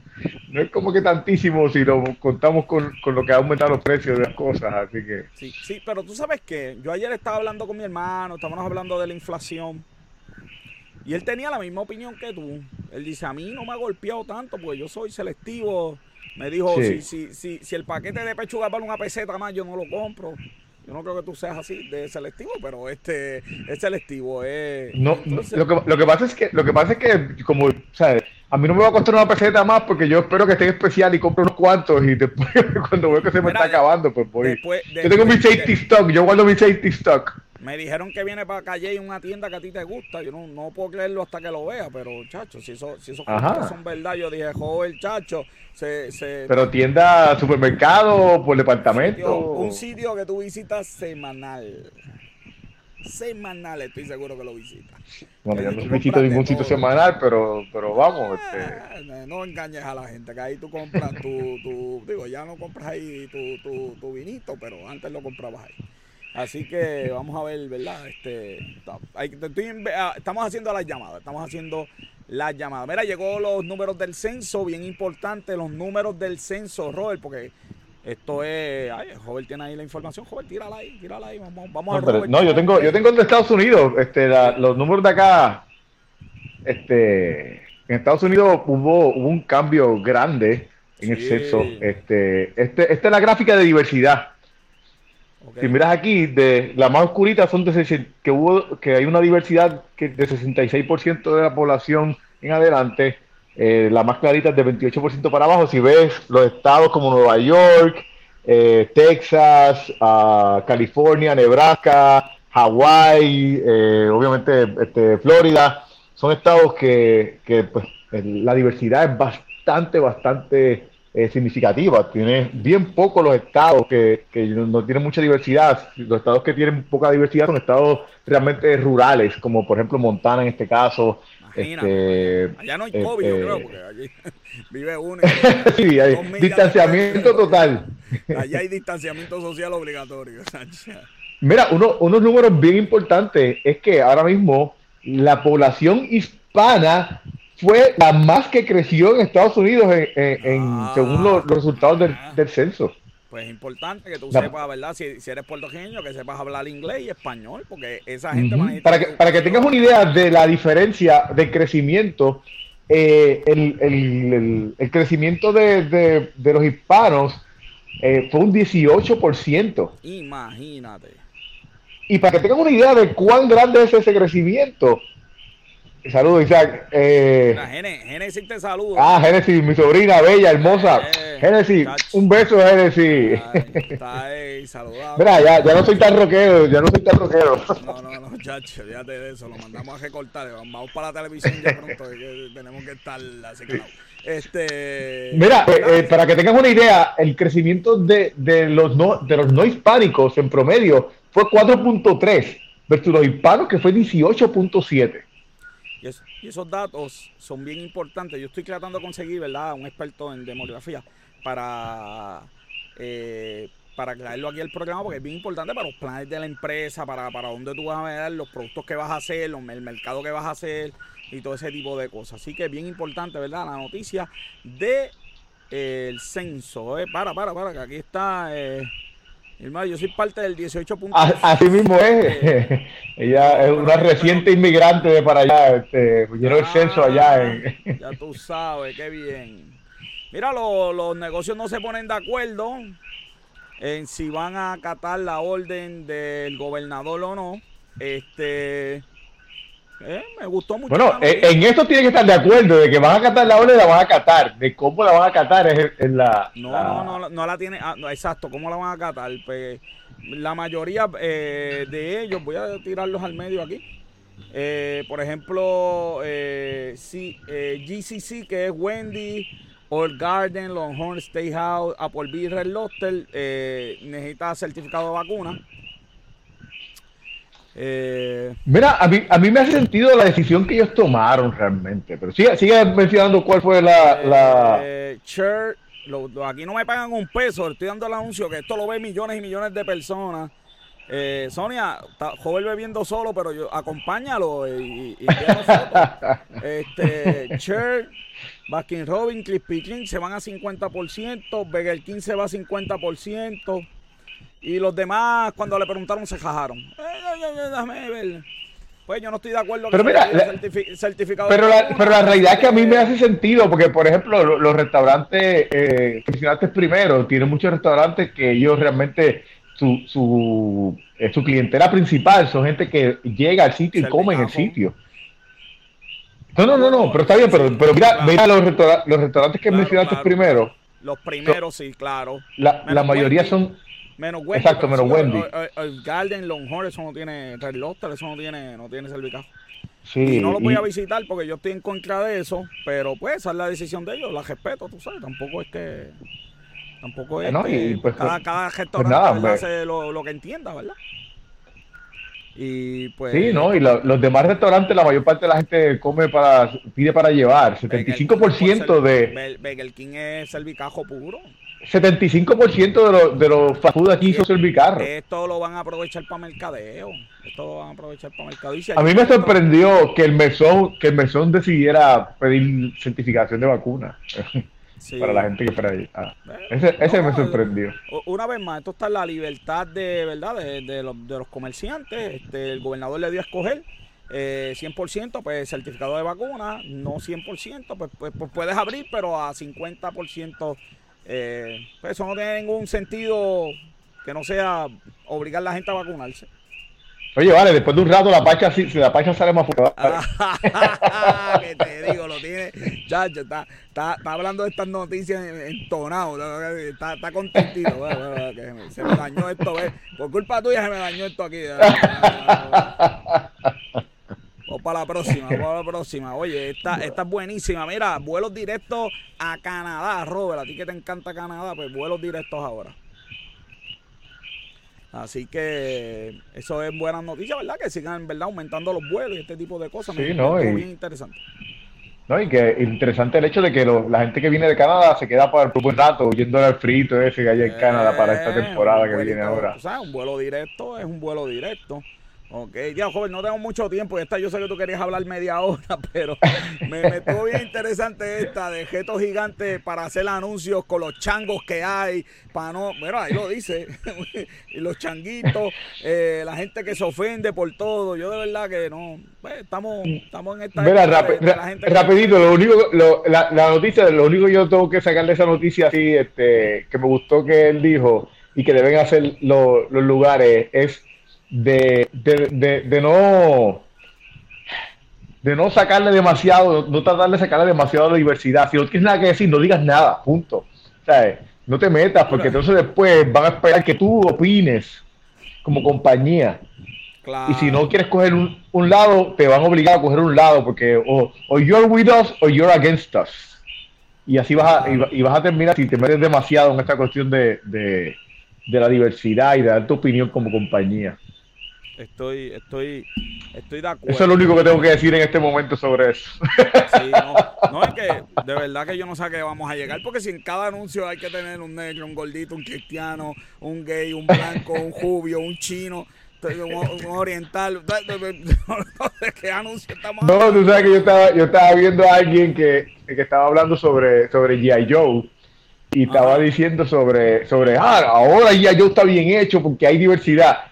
no es como que tantísimo si lo contamos con, lo que ha aumentado los precios de las cosas, así que... Sí, sí, pero tú sabes que yo ayer estaba hablando con mi hermano, estábamos hablando de la inflación, y él tenía la misma opinión que tú. Él dice, a mí no me ha golpeado tanto, porque yo soy selectivo me dijo, si, si, si, si el paquete de pechuga vale una peseta más, yo no lo compro. Yo no creo que tú seas así de selectivo, pero este es selectivo. Eh. No, lo, que, lo que pasa es que lo que pasa es que como, ¿sabes? A mí no me va a costar una peseta más porque yo espero que esté especial y compro unos cuantos y después cuando veo que se me está acabando, pues voy. yo tengo mi safety stock, yo guardo mi safety stock. Me dijeron que viene para calle y una tienda que a ti te gusta. Yo no, no puedo creerlo hasta que lo vea, pero chacho, si, eso, si esos cosas son verdad, yo dije, joder, chacho. Se, se, pero tienda, supermercado, por departamento. Un sitio, que tú visitas semanal. Semanal, estoy seguro que lo visitas. Bueno, yo no visito ningún sitio semanal, pero, pero vamos. Este... Ah, no engañes a la gente, que ahí tú compras tu, tu digo, ya no compras ahí tu, tu, tu vinito, pero antes lo comprabas ahí. Así que vamos a ver, ¿verdad? Este, ah, estamos haciendo las llamadas, estamos haciendo las llamadas. Mira, llegó los números del censo, bien importante, los números del censo, Robert, porque esto es, ay, Robert tiene ahí la información, Robert, tírala ahí, tírala ahí, vamos, vamos a Robert. No, yo tengo, yo tengo el de Estados Unidos, este, los números de acá, este, en Estados Unidos hubo, un cambio grande en el censo, este, este, esta es la gráfica de diversidad. Si miras aquí, de la más oscurita son de que hubo que hay una diversidad que de 66% de la población en adelante, eh, la más clarita es de 28% para abajo. Si ves los estados como Nueva York, eh, Texas, uh, California, Nebraska, Hawái, eh, obviamente este, Florida, son estados que, que pues, la diversidad es bastante, bastante significativa. Tiene bien poco los estados que, no tienen mucha diversidad. Los estados que tienen poca diversidad son estados realmente rurales, como por ejemplo Montana en este caso. Este, allá no hay COVID, yo creo, porque allí vive uno. sí, hay distanciamiento total. Allá hay distanciamiento social obligatorio. Mira, uno, unos números bien importantes es que ahora mismo la población hispana fue la más que creció en Estados Unidos en, ah, según los, resultados del, censo. Pues es importante que tú sepas, ¿verdad? Si, eres puertorriqueño, que sepas hablar inglés y español, porque esa gente... para, que, para que tengas una idea de la diferencia de crecimiento, eh, el, crecimiento de, los hispanos eh, fue un 18%. Imagínate. Y para que tengas una idea de cuán grande es ese crecimiento, Saludos, Isaac. Eh, Génesis te saludo. Ah, Génesis, mi sobrina bella, hermosa. Eh, Génesis, un beso, Génesis. Está ahí, saludado. Mira, ya, ya no soy tan rockero, ya no soy tan rockero. No, no, no, chacho, fíjate de eso, lo mandamos a recortar. Vamos para la televisión ya pronto, que tenemos que estar así que Este, Mira, eh, eh, para que tengas una idea, el crecimiento de, de, los, no, de los no hispánicos en promedio fue 4.3 versus los hispanos que fue 18.7. Y, esos datos son bien importantes. Yo estoy tratando de conseguir, ¿verdad?, un experto en demografía para, eh, para traerlo aquí al programa porque es bien importante para los planes de la empresa, para, para dónde tú vas a ver, los productos que vas a hacer, el mercado que vas a hacer y todo ese tipo de cosas. Así que es bien importante, ¿verdad?, la noticia de eh, el censo. Eh. Para, para, para, que aquí está... Eh, Hermano, yo soy parte del 18. Así mismo es. Ella es una reciente inmigrante de para allá. Este, el censo allá. Ya tú sabes, qué bien. Mira, los negocios no se ponen de acuerdo en si van a acatar la orden del gobernador o no. Este. Eh, me gustó mucho. Bueno, eh, en esto tienen que estar de acuerdo, de que van a catar la ola y la van a catar. De cómo la van a catar es en la... No, no, no, no la tiene... Ah, exacto, ¿cómo la van a catar? Pues la mayoría eh, de ellos, voy a tirarlos al medio aquí. por ejemplo, sí, GCC, que es Wendy, Old Garden, Longhorn Steakhouse, Applebee's, Red Lobster, necesita certificado de vacuna. Eh, Mira, a mí, a mí me hace sentido la decisión que ellos tomaron realmente, pero sigue, sigue mencionando cuál fue la... Eh, aquí no me pagan un peso, estoy dando el anuncio que esto lo ve millones y millones de personas. Eh, Sonia, está joven bebiendo solo, pero yo acompáñalo y, y, Este, Cher, Baskin Robin, Crispy King se van a 50%, Begel 15 se va a 50%. Y los demás, cuando le preguntaron, se jajaron. Eh, pues yo no estoy de acuerdo pero mira, certificado. Pero la, pero la realidad es que a mí me hace sentido, porque por ejemplo, los, restaurantes eh, mencionaste primero, tienen muchos restaurantes que ellos realmente, su, su, eh, su clientela principal son gente que llega al sitio y come en el sitio. No, no, no, no, pero está bien, pero, pero mira, mira los, los restaurantes que mencionaste primero. Los primeros, sí, claro. La, la mayoría son Menos Wendy. Exacto, menos Wendy. El, Garden Longhorn, eso no tiene Red Lobster, eso no tiene, no tiene cervicajo. Sí, y no lo voy a visitar porque yo estoy en contra de eso, pero pues esa es la decisión de ellos, la respeto, tú sabes, tampoco es que tampoco es que pues, cada, cada restaurante pues hace lo, lo, que entienda, ¿verdad? Y pues Sí, no, y los demás restaurantes la mayor parte de la gente come para pide para llevar, 75% de Burger King es cervicajo puro. 75% de los de los fast food aquí son servicarros. Esto lo van a aprovechar para mercadeo. Esto lo van a aprovechar para mercadeo. a mí me sorprendió que el mesón, que el mesón decidiera pedir certificación de vacuna. para la gente que espera ahí. Ah, ese, ese me sorprendió. Una vez más, esto está en la libertad de verdad de, de, los, de los comerciantes. Este, el gobernador le dio a escoger eh, 100%, pues certificado de vacuna, no 100%, pues, pues, pues puedes abrir, pero a 50% eh, pues eso no tiene ningún sentido que no sea obligar a la gente a vacunarse. Oye, vale, después de un rato la pacha, si la pacha sale más fuerte. que te digo, lo tiene. Chacho, está, está, está, hablando de estas noticias entonado. Está, está contentito. se me dañó esto, ¿ves? Por culpa tuya se me dañó esto aquí. Para la próxima, para la próxima. Oye, esta, esta es buenísima. Mira, vuelos directos a Canadá, Robert. A ti que te encanta Canadá, pues vuelos directos ahora. Así que eso es buena noticia, ¿verdad? Que sigan, ¿verdad? Aumentando los vuelos y este tipo de cosas. Sí, no, y, bien interesante. No, y que interesante el hecho de que la gente que viene de Canadá se queda por un buen rato huyendo al frito ese que hay en Canadá para esta eh, temporada que viene ahora. O sea, un vuelo directo es un vuelo directo. Ok, ya joven, no tengo mucho tiempo. Esta yo sé que tú querías hablar media hora, pero me, me estuvo bien interesante esta de Geto Gigante para hacer anuncios con los changos que hay. Para no, mira, ahí lo dice. y los changuitos, eh, la gente que se ofende por todo. Yo de verdad que no. Pues, estamos, estamos en esta. Mira, rapidito, lo único, la, noticia, lo único que yo tengo que sacar de esa noticia así, este, que me gustó que él dijo y que deben hacer los lugares es de, de, de, no de no sacarle demasiado, no tratar de sacarle demasiado la diversidad. Si no tienes nada que decir, no digas nada, punto. No te metas, porque entonces después van a esperar que tú opines como compañía. Y si no quieres coger un, un, lado, te van a obligar a coger un lado, porque o, o you're with us o you're against us. Y así vas a, y, vas a terminar si te metes demasiado en esta cuestión de, de, de la diversidad y de dar tu opinión como compañía. Estoy, estoy, estoy de acuerdo. Eso es lo único que tengo que decir en este momento sobre eso. Sí, no, no es que de verdad que yo no sé a qué vamos a llegar, porque si en cada anuncio hay que tener un negro, un gordito, un cristiano, un gay, un blanco, un jubio, un chino, un, oriental. ¿De qué anuncio estamos No, tú sabes que yo estaba, yo estaba viendo a alguien que, que estaba hablando sobre, sobre G.I. Joe y estaba diciendo sobre, sobre, ah, ahora G.I. Joe está bien hecho porque hay diversidad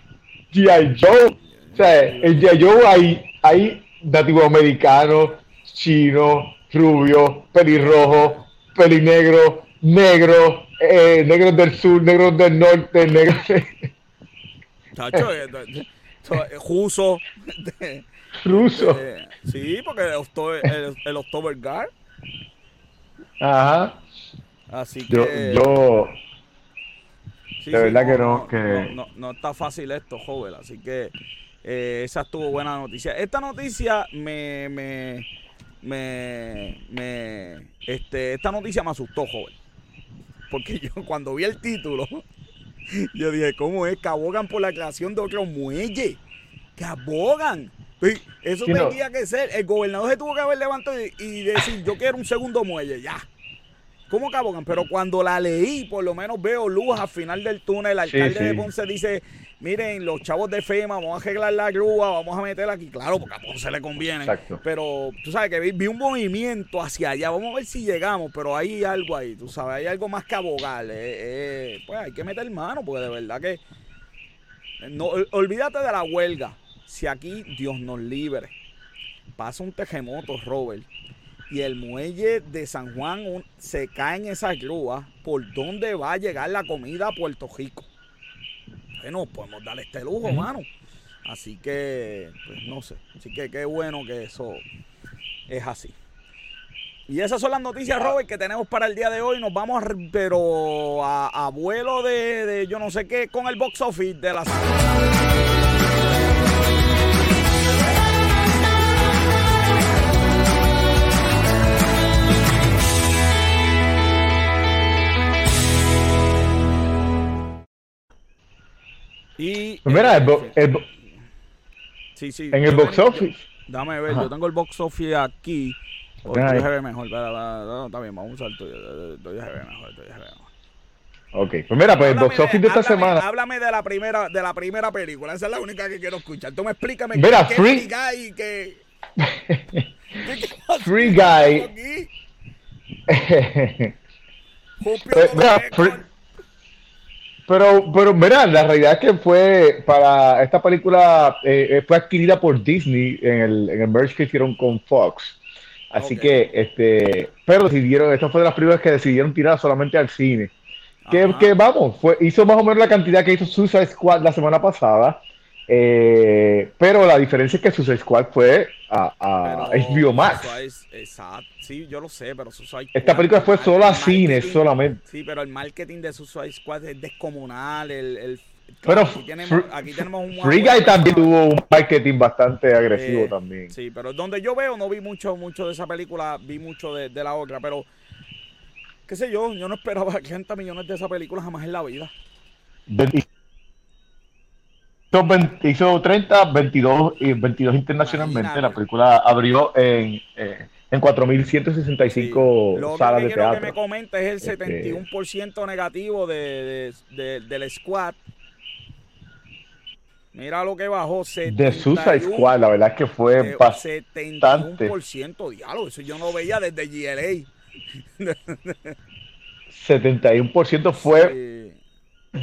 G.I. Joe. O sea, el G.I. Joe hay, hay nativo americano, chino, rubio, pelirrojo, pelinegro, negro, eh, negros del sur, negros del norte, negros. Tacho, eh, Juso. Ruso. sí, porque el, el, el October Guard. Ajá. Así que. Yo. De verdad que no. que... No, está fácil esto, joven. Así que eh, esa estuvo buena noticia. Esta noticia me, me, me, me, este, esta noticia me asustó, joven. Porque yo cuando vi el título, yo dije, ¿cómo es? Que abogan por la creación de otro muelle. Que abogan. Eso tendría que ser. El gobernador se tuvo que haber levantado y, decir, yo quiero un segundo muelle, ya. ¿Cómo que abogan? Pero cuando la leí, por lo menos veo luz al final del túnel. El alcalde de Ponce dice, miren, los chavos de FEMA, vamos a arreglar la grúa, vamos a meterla aquí. Claro, porque a Ponce le conviene. Pero tú sabes que vi, un movimiento hacia allá. Vamos a ver si llegamos, pero hay algo ahí, tú sabes, hay algo más que abogar. Eh, eh, pues hay que meter mano, porque de verdad que... No, olvídate de la huelga si aquí Dios nos libre, pasa un terremoto, Robert, y el muelle de San Juan se cae en esa grúa, ¿por dónde va a llegar la comida a Puerto Rico? Bueno, podemos darle este lujo, mano. Así que, pues no sé. Así que qué bueno que eso es así. Y esas son las noticias, Robert, que tenemos para el día de hoy. Nos vamos, pero a, vuelo de, de, yo no sé qué, con el box office de la Y, pues mira, el, sí, sí, en el box office. Dame ver, yo tengo el box office aquí. Estoy ve mejor. No, está bien, vamos a usar el tuyo. Estoy mejor, estoy mejor. Ok, pues mira, pues el box office de, esta semana. Háblame de la primera, de la primera película. Esa es la única que quiero escuchar. Tú me explícame mira, qué, Free Guy que. free Guy. mira, free, pero, pero mira, la realidad es que fue para esta película eh, eh, fue adquirida por Disney en el, en el merge que hicieron con Fox. Así que, este, pero decidieron, esta fue de las primeras que decidieron tirar solamente al cine. Que, que, vamos, fue, hizo más o menos la cantidad que hizo Suicide Squad la semana pasada. Eh, pero la diferencia es que Suicide Squad fue a, a HBO Max. exacto. Sí, yo lo sé, pero Suicide Esta película fue solo a cine, solamente. Sí, pero el marketing de Suicide Squad es descomunal. El, el pero aquí tenemos, aquí tenemos un Free Guy también tuvo un marketing bastante agresivo eh, también. Sí, pero donde yo veo no vi mucho mucho de esa película, vi mucho de, de la otra, pero qué sé yo, yo no esperaba 30 millones de esa película jamás en la vida hizo 30, 22, y 22 internacionalmente. La película abrió en, eh, en 4.165 salas de teatro. Lo que me comenta es el 71% este, negativo de, del squad. Mira lo que bajó. de Suicide Squad, la verdad es que fue bastante. 71% diálogo. Eso yo no veía desde GLA. 71% fue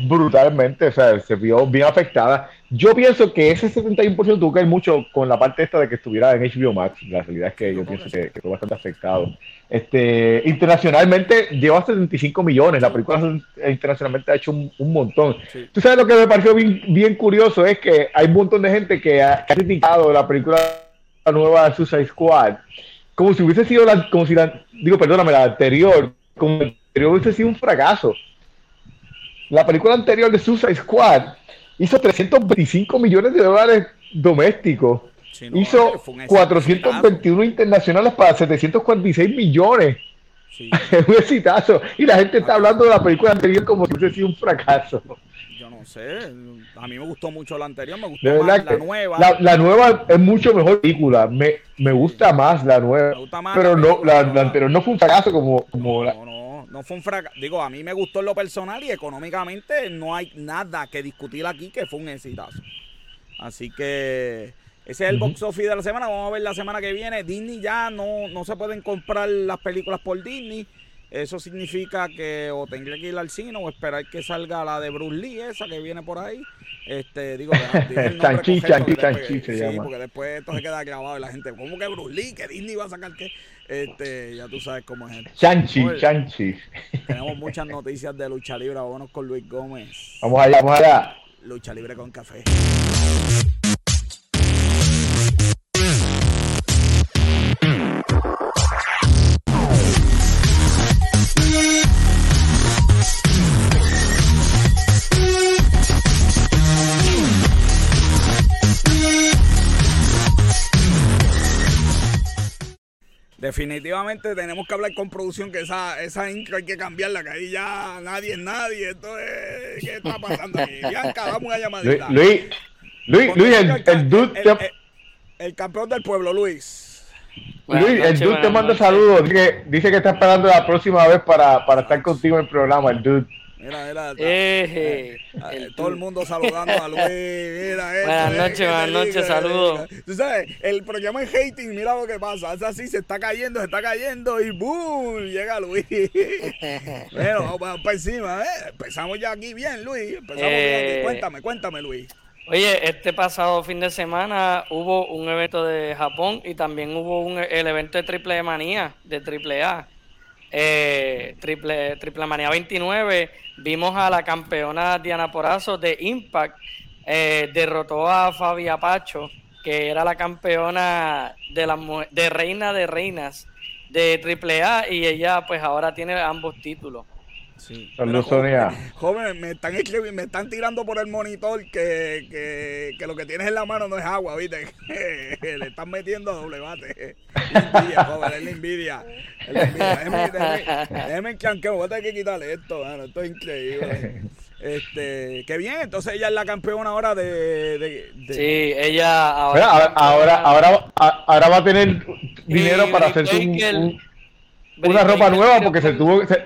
brutalmente, o sea, se vio bien afectada. Yo pienso que ese 71% tuvo que ver mucho con la parte esta de que estuviera en HBO Max. La realidad es que yo pienso que, fue bastante afectado. Este, internacionalmente lleva 75 millones. La película internacionalmente ha hecho un, montón. Tú sabes lo que me pareció bien, curioso es que hay un montón de gente que ha, criticado la película nueva de Suicide Squad como si hubiese sido la, como si la, digo, perdóname, la anterior, como si la anterior hubiese sido un fracaso. La película anterior de Suicide Squad hizo 325 millones de dólares domésticos. hizo 421 internacionales para 746 millones. es un exitazo. Y la gente está hablando de la película anterior como si hubiese sido un fracaso. Yo no sé. A mí me gustó mucho la anterior, me gustó más la nueva. La, nueva es mucho mejor película. Me, me gusta más la nueva. pero no, la, anterior no fue un fracaso como, como la no fue un fracaso. Digo, a mí me gustó en lo personal y económicamente no hay nada que discutir aquí que fue un exitazo. Así que ese es el box office de la semana. Vamos a ver la semana que viene. Disney ya no, no se pueden comprar las películas por Disney. Eso significa que o tendría que ir al cine o esperar que salga la de Bruce Lee, esa que viene por ahí. Este, digo, chanchi, chanchi, chanchi se sí, porque después esto se queda grabado y la gente, ¿cómo que Bruce Lee? ¿Que Disney va a sacar qué? Este, ya tú sabes cómo es. Chanchi, chanchi. Tenemos muchas noticias de lucha libre. Vámonos con Luis Gómez. Vamos allá, vamos allá. Lucha libre con café. Definitivamente tenemos que hablar con producción que esa, esa intro hay que cambiarla, que ahí ya nadie es nadie. Esto es, ¿qué está pasando aquí? Bianca, damos una llamadita. Luis, Luis, Luis, el, el, dude el, el, campeón del pueblo, Luis. Luis, el dude te manda saludos. Dice, dice que está esperando la próxima vez para, para estar contigo en el programa, el dude. Mira, mira. Eh, todo el mundo saludando a Luis. Mira, esto, buenas noches, buenas noches, saludos. Tú sabes, el programa en hating, mira lo que pasa. Es así, se está cayendo, se está cayendo y ¡boom! Llega Luis. bueno, vamos para encima, ¿eh? Empezamos ya aquí bien, Luis. Empezamos eh, Cuéntame, cuéntame, Luis. Oye, este pasado fin de semana hubo un evento de Japón y también hubo un, el evento de Triple Manía, de Triple A. Eh, triple, triple Manía 29 Vimos a la campeona Diana Porazo de Impact, eh, derrotó a Fabi Apacho, que era la campeona de, la, de Reina de Reinas de AAA y ella pues ahora tiene ambos títulos. Sí. Joven, me están, me están tirando por el monitor que, que, que, lo que tienes en la mano no es agua, ¿viste? Le están metiendo a doble bate. Envidia, joven, es la envidia. Es la envidia. Déjeme, déjeme, déjeme que voy a tener que quitarle esto, mano. Esto es increíble. Este, qué bien, entonces ella es la campeona ahora de, de, Sí, ella ahora, ahora, ahora, ahora, va a tener dinero para hacerse un, una ropa nueva porque se tuvo se,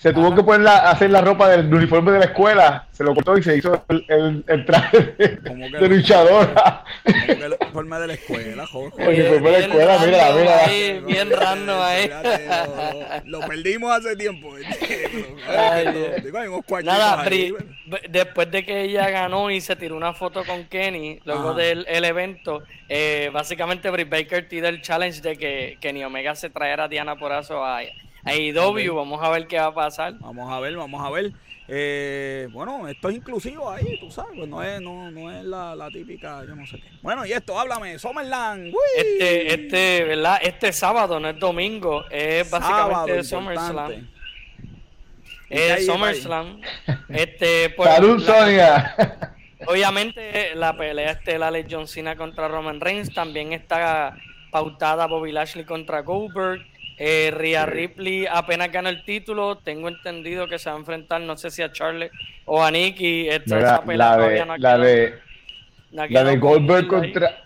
se tuvo que poner la, hacer la ropa del uniforme de la escuela, se lo cortó y se hizo el, el, traje de, de luchadora. Como que el uniforme de la escuela, Jorge. El uniforme de la escuela, mira, mira. Ahí, bien random ahí. lo, perdimos hace tiempo. Nada, después de que ella ganó y se tiró una foto con Kenny, luego del el evento, eh, básicamente Britt Baker tiró el challenge de que Kenny Omega se traera a Diana Porazo a AEW, vamos a ver qué va a pasar. Vamos a ver, vamos a ver. Eh, bueno, esto es inclusivo ahí, tú sabes, pues no es, no, no es la, la, típica, yo no sé qué. Bueno, y esto, háblame, Summerland. Este, este, ¿verdad? Este sábado, no es domingo, es básicamente SummerSlam. Es SummerSlam. Este, pues, Salud, Sonia. Obviamente, la pelea estelar es John Cena contra Roman Reigns. También está pautada Bobby Lashley contra Goldberg. Eh, Rhea Ripley apenas ganó el título. Tengo entendido que se va a enfrentar, no sé si a Charlie o a Nikki. Esta, la, de, la, de, la de Goldberg contra.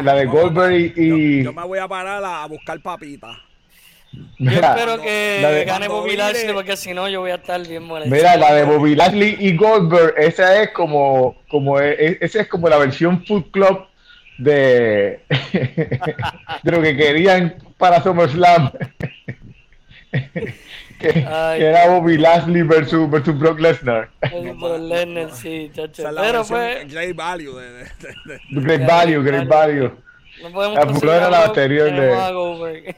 La de Goldberg y. Yo, me voy a parar a, buscar papitas. Yo espero que gane Bobby Lashley porque si no yo voy a estar bien molesto. Mira, la de Bobby Lashley y Goldberg, esa es como, como e, esa es como la versión Food Club de, de lo que querían para SummerSlam. que, era Bobby Lashley versus, versus Brock Lesnar. Lesnar, sí, chacho. Pero fue. Great value. De, de, de, great value, great value. No podemos la, la anterior de.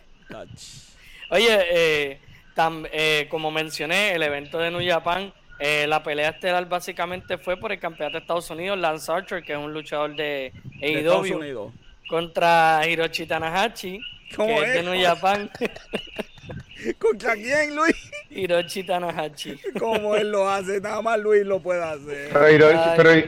Oye, eh, tam, eh, como mencioné, el evento de New Japan, eh, la pelea estelar básicamente fue por el campeonato de Estados Unidos, Lance Archer, que es un luchador de AEW, contra Hiroshi Tanahashi ¿Cómo es? De New Japan. ¿Contra quién, Luis? Hiroshi Tanahashi. ¿Cómo él lo hace? Nada más Luis lo puede hacer. Pero,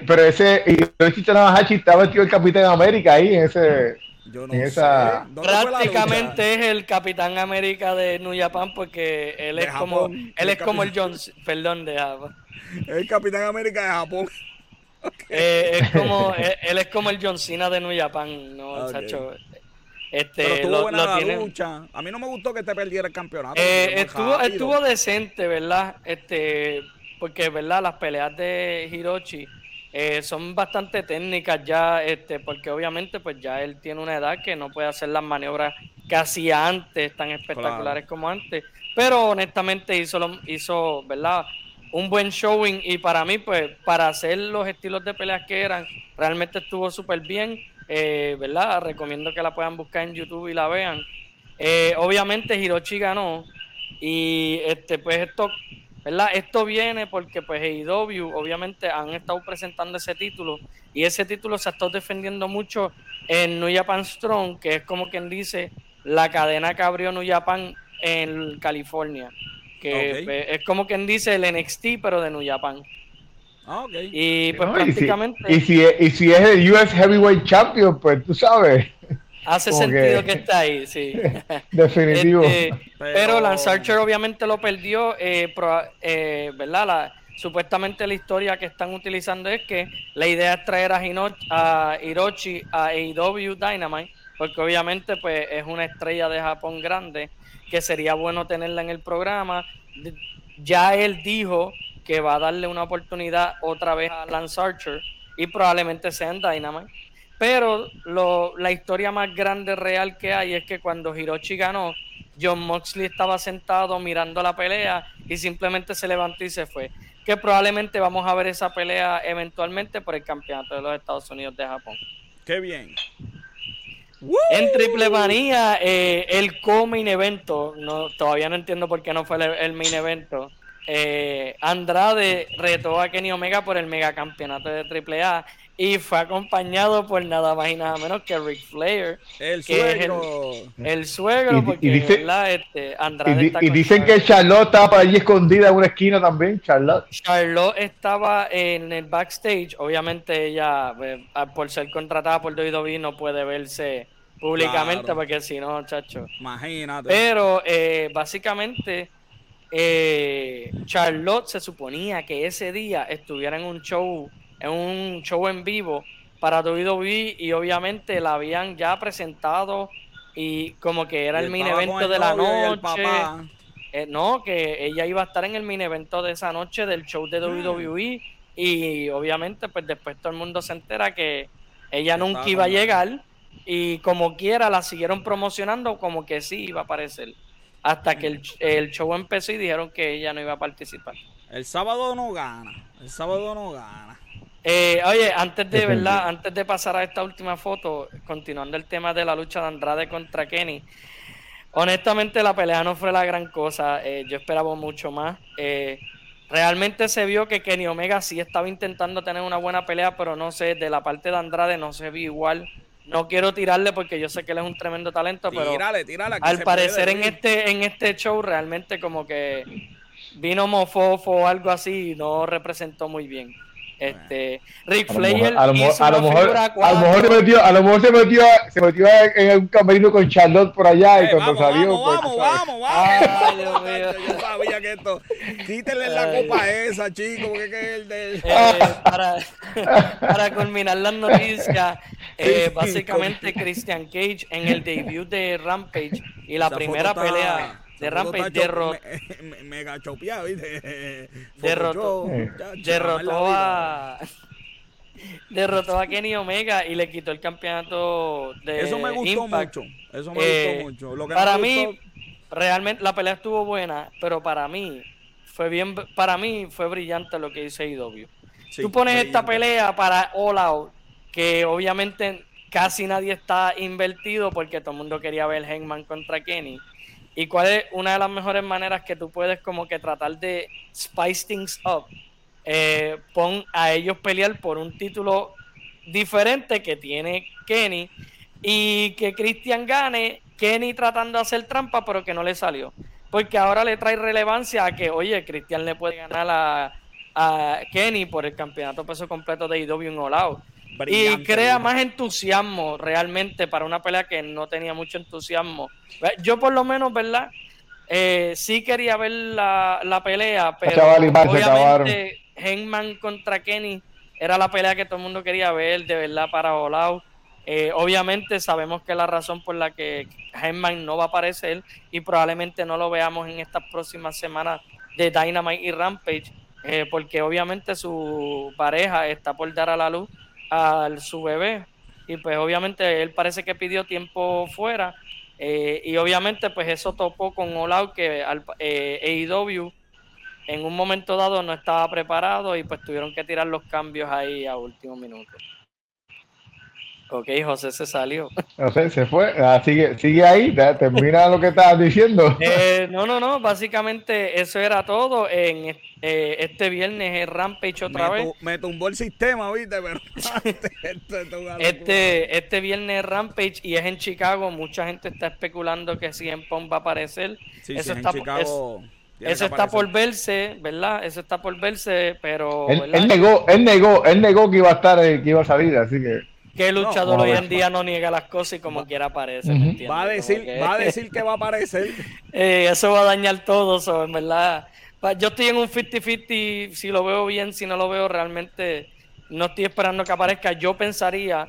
pero, ese Hiroshi Tanahashi estaba vestido el Capitán América ahí en ese. Yo no esa... Prácticamente es el Capitán América de New Japan porque él es como él es como el John, perdón de Japón. El Capitán América de Japón. Eh, es como él, es como el John Cena de New Japan, no, este, Pero lo, la lucha. A mí no me gustó que te perdiera el campeonato. Eh, estuvo, estuvo decente, ¿verdad? Este, porque, ¿verdad? Las peleas de Hiroshi eh, son bastante técnicas ya, este, porque obviamente pues ya él tiene una edad que no puede hacer las maniobras que hacía antes, tan espectaculares como antes. Pero honestamente hizo, lo, hizo, ¿verdad? Un buen showing y para mí, pues, para hacer los estilos de peleas que eran, realmente estuvo súper bien eh, ¿verdad? Recomiendo que la puedan buscar en YouTube y la vean. Eh, obviamente Hiroshi ganó y este pues esto, ¿verdad? Esto viene porque pues AEW obviamente han estado presentando ese título y ese título se ha estado defendiendo mucho en New Japan Strong, que es como quien dice la cadena que abrió New Japan en California, que pues, es como quien dice el NXT pero de New Japan. Ah, Y pues prácticamente. Y si, y, si, es el US Heavyweight Champion, pues tú sabes. Hace sentido que... está ahí, sí. Definitivo. Este, pero... Lance Archer obviamente lo perdió, eh, eh, ¿verdad? La, supuestamente la historia que están utilizando es que la idea es traer a, a Hiroshi a AEW Dynamite, porque obviamente pues es una estrella de Japón grande, que sería bueno tenerla en el programa. Ya él dijo que va a darle una oportunidad otra vez a Lance Archer y probablemente sea en Dynamite. Pero lo, la historia más grande real que hay es que cuando Hiroshi ganó, John Moxley estaba sentado mirando la pelea y simplemente se levantó y se fue que probablemente vamos a ver esa pelea eventualmente por el campeonato de los Estados Unidos de Japón. Qué bien. En Triple Manía, eh, el co-main evento, no, todavía no entiendo por qué no fue el, main evento. Eh, Andrade retó a Kenny Omega por el megacampeonato de Triple A y fue acompañado por nada más y nada menos que Ric Flair. El suegro. el, suegro, porque y, este, Andrade y, dicen que Charlotte estaba por allí escondida en una esquina también, Charlotte. Charlotte estaba en el backstage. Obviamente ella, eh, por ser contratada por WWE, no puede verse públicamente porque si no, chacho. Imagínate. Pero eh, básicamente... Eh, Charlotte se suponía que ese día estuviera en un show en un show en vivo para WWE y obviamente la habían ya presentado y como que era el mini evento de la noche. Eh, no, que ella iba a estar en el mini evento de esa noche del show de WWE y obviamente pues después todo el mundo se entera que ella nunca iba a llegar y como quiera la siguieron promocionando como que sí iba a aparecer hasta que el, el show empezó y dijeron que ella no iba a participar. El sábado no gana, el sábado no gana. Eh, oye, antes de verdad, antes de pasar a esta última foto, continuando el tema de la lucha de Andrade contra Kenny, honestamente la pelea no fue la gran cosa. Eh, yo esperaba mucho más. Eh, realmente se vio que Kenny Omega sí estaba intentando tener una buena pelea, pero no sé, de la parte de Andrade no se vio igual. No quiero tirarle porque yo sé que él es un tremendo talento, pero tírale, tírale, al parecer en este en este show realmente como que vino mofofo o algo así y no representó muy bien. Este, Rick Flair a lo mejor, a lo mejor, a lo mejor se metió, a lo mejor se metió, se metió en un camerino con Charlotte por allá y eh, cuando salió. Vamos, pues, vamos, vamos, vamos. Yo sabía que esto. Quítenle la copa esa, chico, porque es el de. Eh, para, para culminar las noticias, eh, básicamente Christian Cage en el debut de Rampage y la primera pelea de Rampage derrotó. Me, mega chopeado, ¿viste? Derrotó, derrotó a. derrotó a Kenny Omega y le quitó el campeonato de Eso me gustó mucho. Eso me gustó eh, mucho. Lo que para mí, realmente la pelea estuvo buena, pero para mí fue bien. Para mí fue brillante lo que hizo IW. Tú pones esta pelea para All Out, que obviamente casi nadie está invertido porque todo el mundo quería ver Hangman contra Kenny ¿Y cuál es una de las mejores maneras que tú puedes como que tratar de spice things up? Eh, pon a ellos pelear por un título diferente que tiene Kenny y que Christian gane, Kenny tratando de hacer trampa pero que no le salió. Porque ahora le trae relevancia a que, oye, Christian le puede ganar a, Kenny por el campeonato peso completo de IW en All Out y crea más entusiasmo realmente para una pelea que no tenía mucho entusiasmo. Yo por lo menos, ¿verdad? Eh, sí quería ver la, pelea, pero obviamente Hangman contra Kenny era la pelea que todo el mundo quería ver, de verdad, para Olau. Eh, obviamente sabemos que la razón por la que Hangman no va a aparecer y probablemente no lo veamos en estas próximas semanas de Dynamite y Rampage, eh, porque obviamente su pareja está por dar a la luz a su bebé y pues obviamente él parece que pidió tiempo fuera eh, y obviamente pues eso topó con Olau que al, eh, AEW en un momento dado no estaba preparado y pues tuvieron que tirar los cambios ahí a último minuto. Ok, José se salió. José se fue. Ah, sigue, sigue ahí, termina lo que estabas diciendo. Eh, no, no, no. Básicamente eso era todo. En eh, este viernes es Rampage otra vez. me tumbó el sistema, ¿viste? Pero este, este viernes es Rampage y es en Chicago. Mucha gente está especulando que si en Pong va a aparecer. eso está, Chicago, eso está por verse, ¿verdad? Eso está por verse, pero. Él, negó, él negó, él negó que iba a estar, eh, que iba a salir, así que. ¿Qué luchador hoy en día no niega las cosas y como quiera aparece? Va a decir, que... va a decir que va a aparecer. Eh, eso va a dañar todo, eso, en verdad. Yo estoy en un 50-50, si lo veo bien, si no lo veo realmente, no estoy esperando que aparezca. Yo pensaría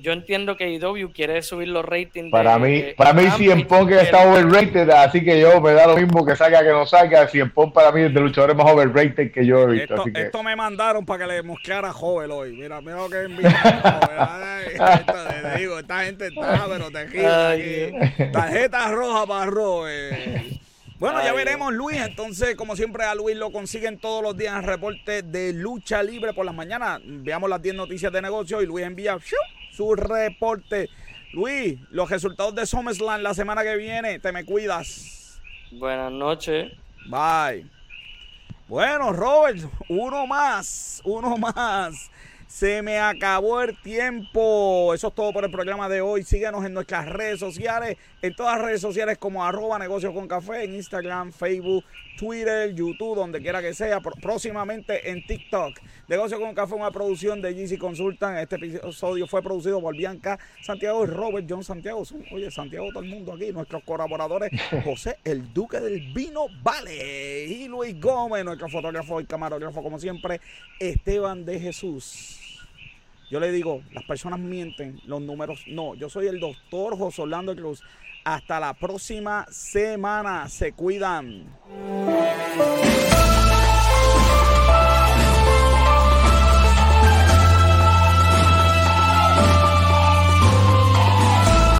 yo entiendo que IW quiere subir los ratings. Para mí, para mí Cien Pong está overrated, así que yo me da lo mismo que salga que no salga. Cien Pong para mí es de luchadores más overrated que yo he visto. Esto, así que... esto me mandaron para que le mosqueara a Jovel hoy. Mira, mira lo que te digo, esta gente está, pero te aquí. Tarjeta roja para Robert. Bueno, ya veremos, Luis. Entonces, como siempre, a Luis lo consiguen todos los días en reporte de lucha libre por las mañanas. Veamos las 10 noticias de negocio y Luis envía su reporte. Luis, los resultados de SummerSlam la semana que viene. Te me cuidas. Buenas noches. Bye. Bueno, Robert, uno más, uno más. Se me acabó el tiempo. Eso es todo por el programa de hoy. Síguenos en nuestras redes sociales, en todas las redes sociales como arroba negocios con café, en Instagram, Facebook, Twitter, YouTube, donde quiera que sea. Próximamente en TikTok. Negocio con Café, una producción de GC Consultant. Este episodio fue producido por Bianca Santiago y Robert John Santiago. oye, Santiago, todo el mundo aquí. Nuestros colaboradores, José, el Duque del Vino Vale. Y Luis Gómez, nuestro fotógrafo y camarógrafo, como siempre, Esteban de Jesús. Yo le digo, las personas mienten, los números no. Yo soy el doctor José Orlando Cruz. Hasta la próxima semana. Se cuidan.